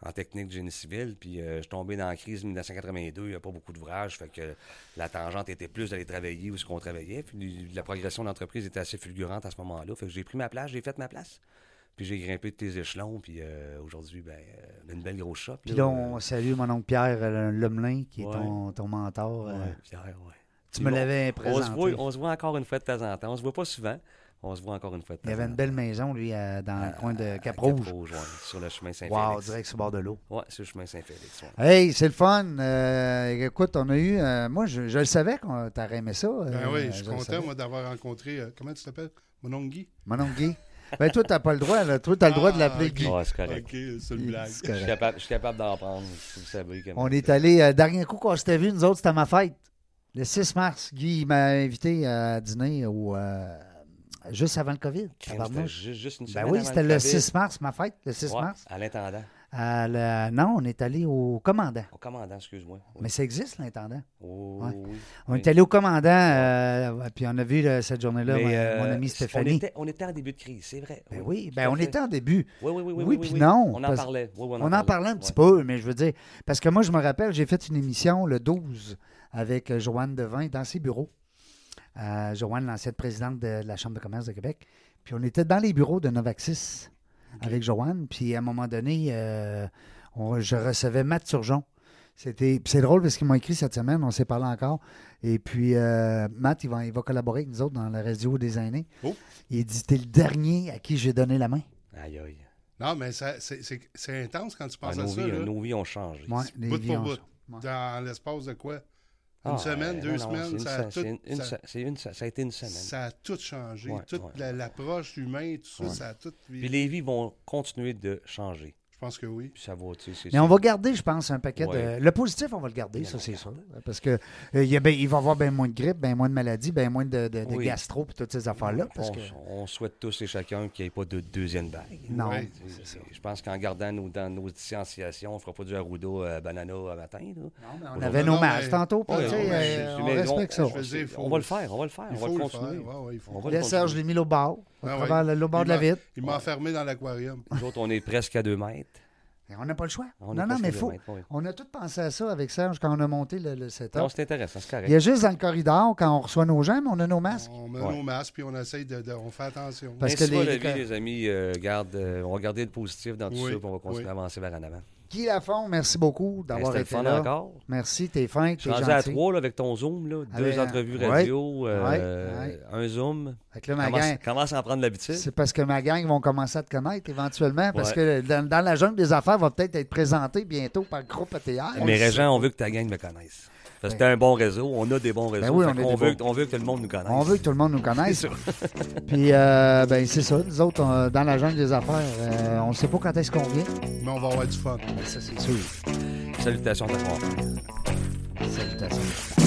en technique de génie civil. Puis euh, je suis tombé dans la crise de 1982. Il n'y a pas beaucoup d'ouvrages. Fait que la tangente était plus d'aller travailler où ce qu'on travaillait. Puis la progression de l'entreprise était assez fulgurante à ce moment-là. Fait que j'ai pris ma place, j'ai fait ma place. Puis j'ai grimpé de tes échelons. Puis euh, aujourd'hui, ben, euh, on a une belle grosse shop. Puis là, on salue mon oncle Pierre euh, Lemelin, qui est ton, ton mentor. euh, euh. ouais, Pierre, ouais. Tu me l'avais On se, voit, présenté. on se voit encore une fois de temps en temps. On se voit pas souvent. On se voit encore une fois de temps Il y avait une belle maison, lui, à- dans le coin de Cap-Rouge. Cap-Rouge, ouais, sur le chemin Saint-Félix. Wow, direct sur le bord de l'eau. Ouais, sur le chemin Saint-Félix. ouais. Hey, c'est le fun. Euh, écoute, on a eu. euh, moi, je, je le savais qu'on t'aurais aimé ça. Ben euh, oui, je suis content, moi, d'avoir rencontré. euh, comment tu t'appelles? Mon oncle Guy Mon oncle Guy. Ben, toi, t'as pas le droit. Là. Toi, t'as le droit de Ah, l'appeler ok. Guy. Ouais, c'est correct. Ok, c'est une blague. Je suis capable, je d'en prendre, si vous savez. comment- On est allé. euh, dernier coup qu'on s'était vu, nous autres, c'était à ma fête. Le 6 mars. Guy il m'a invité à dîner au, euh, juste avant le COVID. Tabarnouche. C'était juste, une Ben semaine oui, avant c'était le COVID. 6 mars, ma fête, le 6 Ouais, mars. À l'intendant. La- Non, on est allé au commandant. Au commandant, excuse-moi. Oui. Mais ça existe, l'intendant. Oh, Ouais. oui. On Oui. est allé au commandant, euh, puis on a vu là, cette journée-là mon, euh, mon ami On Stéphanie. était, on était en début de crise, c'est vrai. Ben oui, ben on fait. était en début. Oui, oui, oui. Oui, Oui, oui, puis non, On en parlait. Oui, oui, On en parlait un petit peu, mais je veux dire, parce que moi, je me rappelle, j'ai fait une émission le 12 avec euh, Joanne Devin dans ses bureaux. Euh, Joanne, l'ancienne présidente de la Chambre de commerce de Québec. Puis on était dans les bureaux de Novaxis avec Joanne. Puis à un moment donné, euh, on- je recevais Matt Turgeon. C'était, puis c'est drôle parce qu'il m'a écrit cette semaine, on s'est parlé encore. Et puis euh, Matt, il va, il va collaborer avec nous autres dans la radio des aînés. Oh. Il dit T'es le dernier à qui j'ai donné la main. Aïe, aïe. Non, mais ça- c'est c'est- c'est intense quand tu penses à nos, ça. vies, là. nos vies ont changé. Ouais, les bout vies pour ont- bout. Dans l'espace de quoi? Une Ah, semaine, euh, deux non, semaines, ça a tout. ça- une ça a été une semaine. Ça a tout changé. Ouais, toute ouais. la- l'approche humaine, tout ça, ça a tout. Puis les vies vont continuer de changer. Je pense que oui. Puis ça va, tu sais. c'est Mais on va garder, je pense, un paquet Ouais. de. Le positif, on va le garder, Bien ça, c'est sûr. sûr. Parce que euh, il y a ben- il va y avoir bien moins de grippe, bien moins de maladies, bien moins de, de, de Oui. gastro et toutes ces affaires-là. On, que... on souhaite tous et chacun qu'il n'y ait pas de deuxième vague. Non, Ouais. c'est ça. Je pense qu'en gardant nos, dans nos distanciations, on ne fera pas du Arruda à banana à matin. là. Non, mais on avait nos masques tantôt, euh, on mais respecte ça. veux dire, faut- on va le faire, on va le faire, Il on va le continuer. Serge, je l'ai mis au bar, au travers le, bord Il de la m'a- vitre. Il m'a enfermé dans l'aquarium. Nous autres, on est presque à deux mètres. Et On n'a pas le choix. On non, est non, mais faut. oui. On a tout pensé à ça avec Serge quand on a monté le, le setup. Non, c'est intéressant, c'est correct. Il y a juste dans le corridor, quand on reçoit nos gens, mais on a nos masques. On met Ouais. nos masques puis on essaye de, de- on fait attention. Parce Ainsi que les- la vie, les amis, euh, garde, euh, on va garder le positif dans tout Oui, ça, puis on va continuer oui. à avancer vers en avant. Guy Lafont, merci beaucoup d'avoir été fun là. encore. Merci, t'es fin, t'es rendu à gentil. trois là, avec ton Zoom, là, deux Avec, euh, entrevues ouais, radio, euh, ouais, un Zoom. Fait là, ma Commence, gang, commence à en prendre l'habitude. c'est parce que ma gang vont commencer à te connaître éventuellement, parce Ouais. que dans, dans la jungle des affaires va peut-être être présenté bientôt par le groupe ATR. Mais Régent, on veut que ta gang me connaisse. Parce que t'as un bon réseau, on a des bons réseaux. Ben oui, fait on veut, bons- on veut que le monde nous connaisse. On veut que tout le monde nous connaisse. C'est ça. Puis, euh, ben, c'est ça. Nous autres, on- dans la jungle des affaires, euh, on ne sait pas quand est-ce qu'on vient. Mais on va avoir du fun. Ça, c'est sûr. Salutations. Salutations.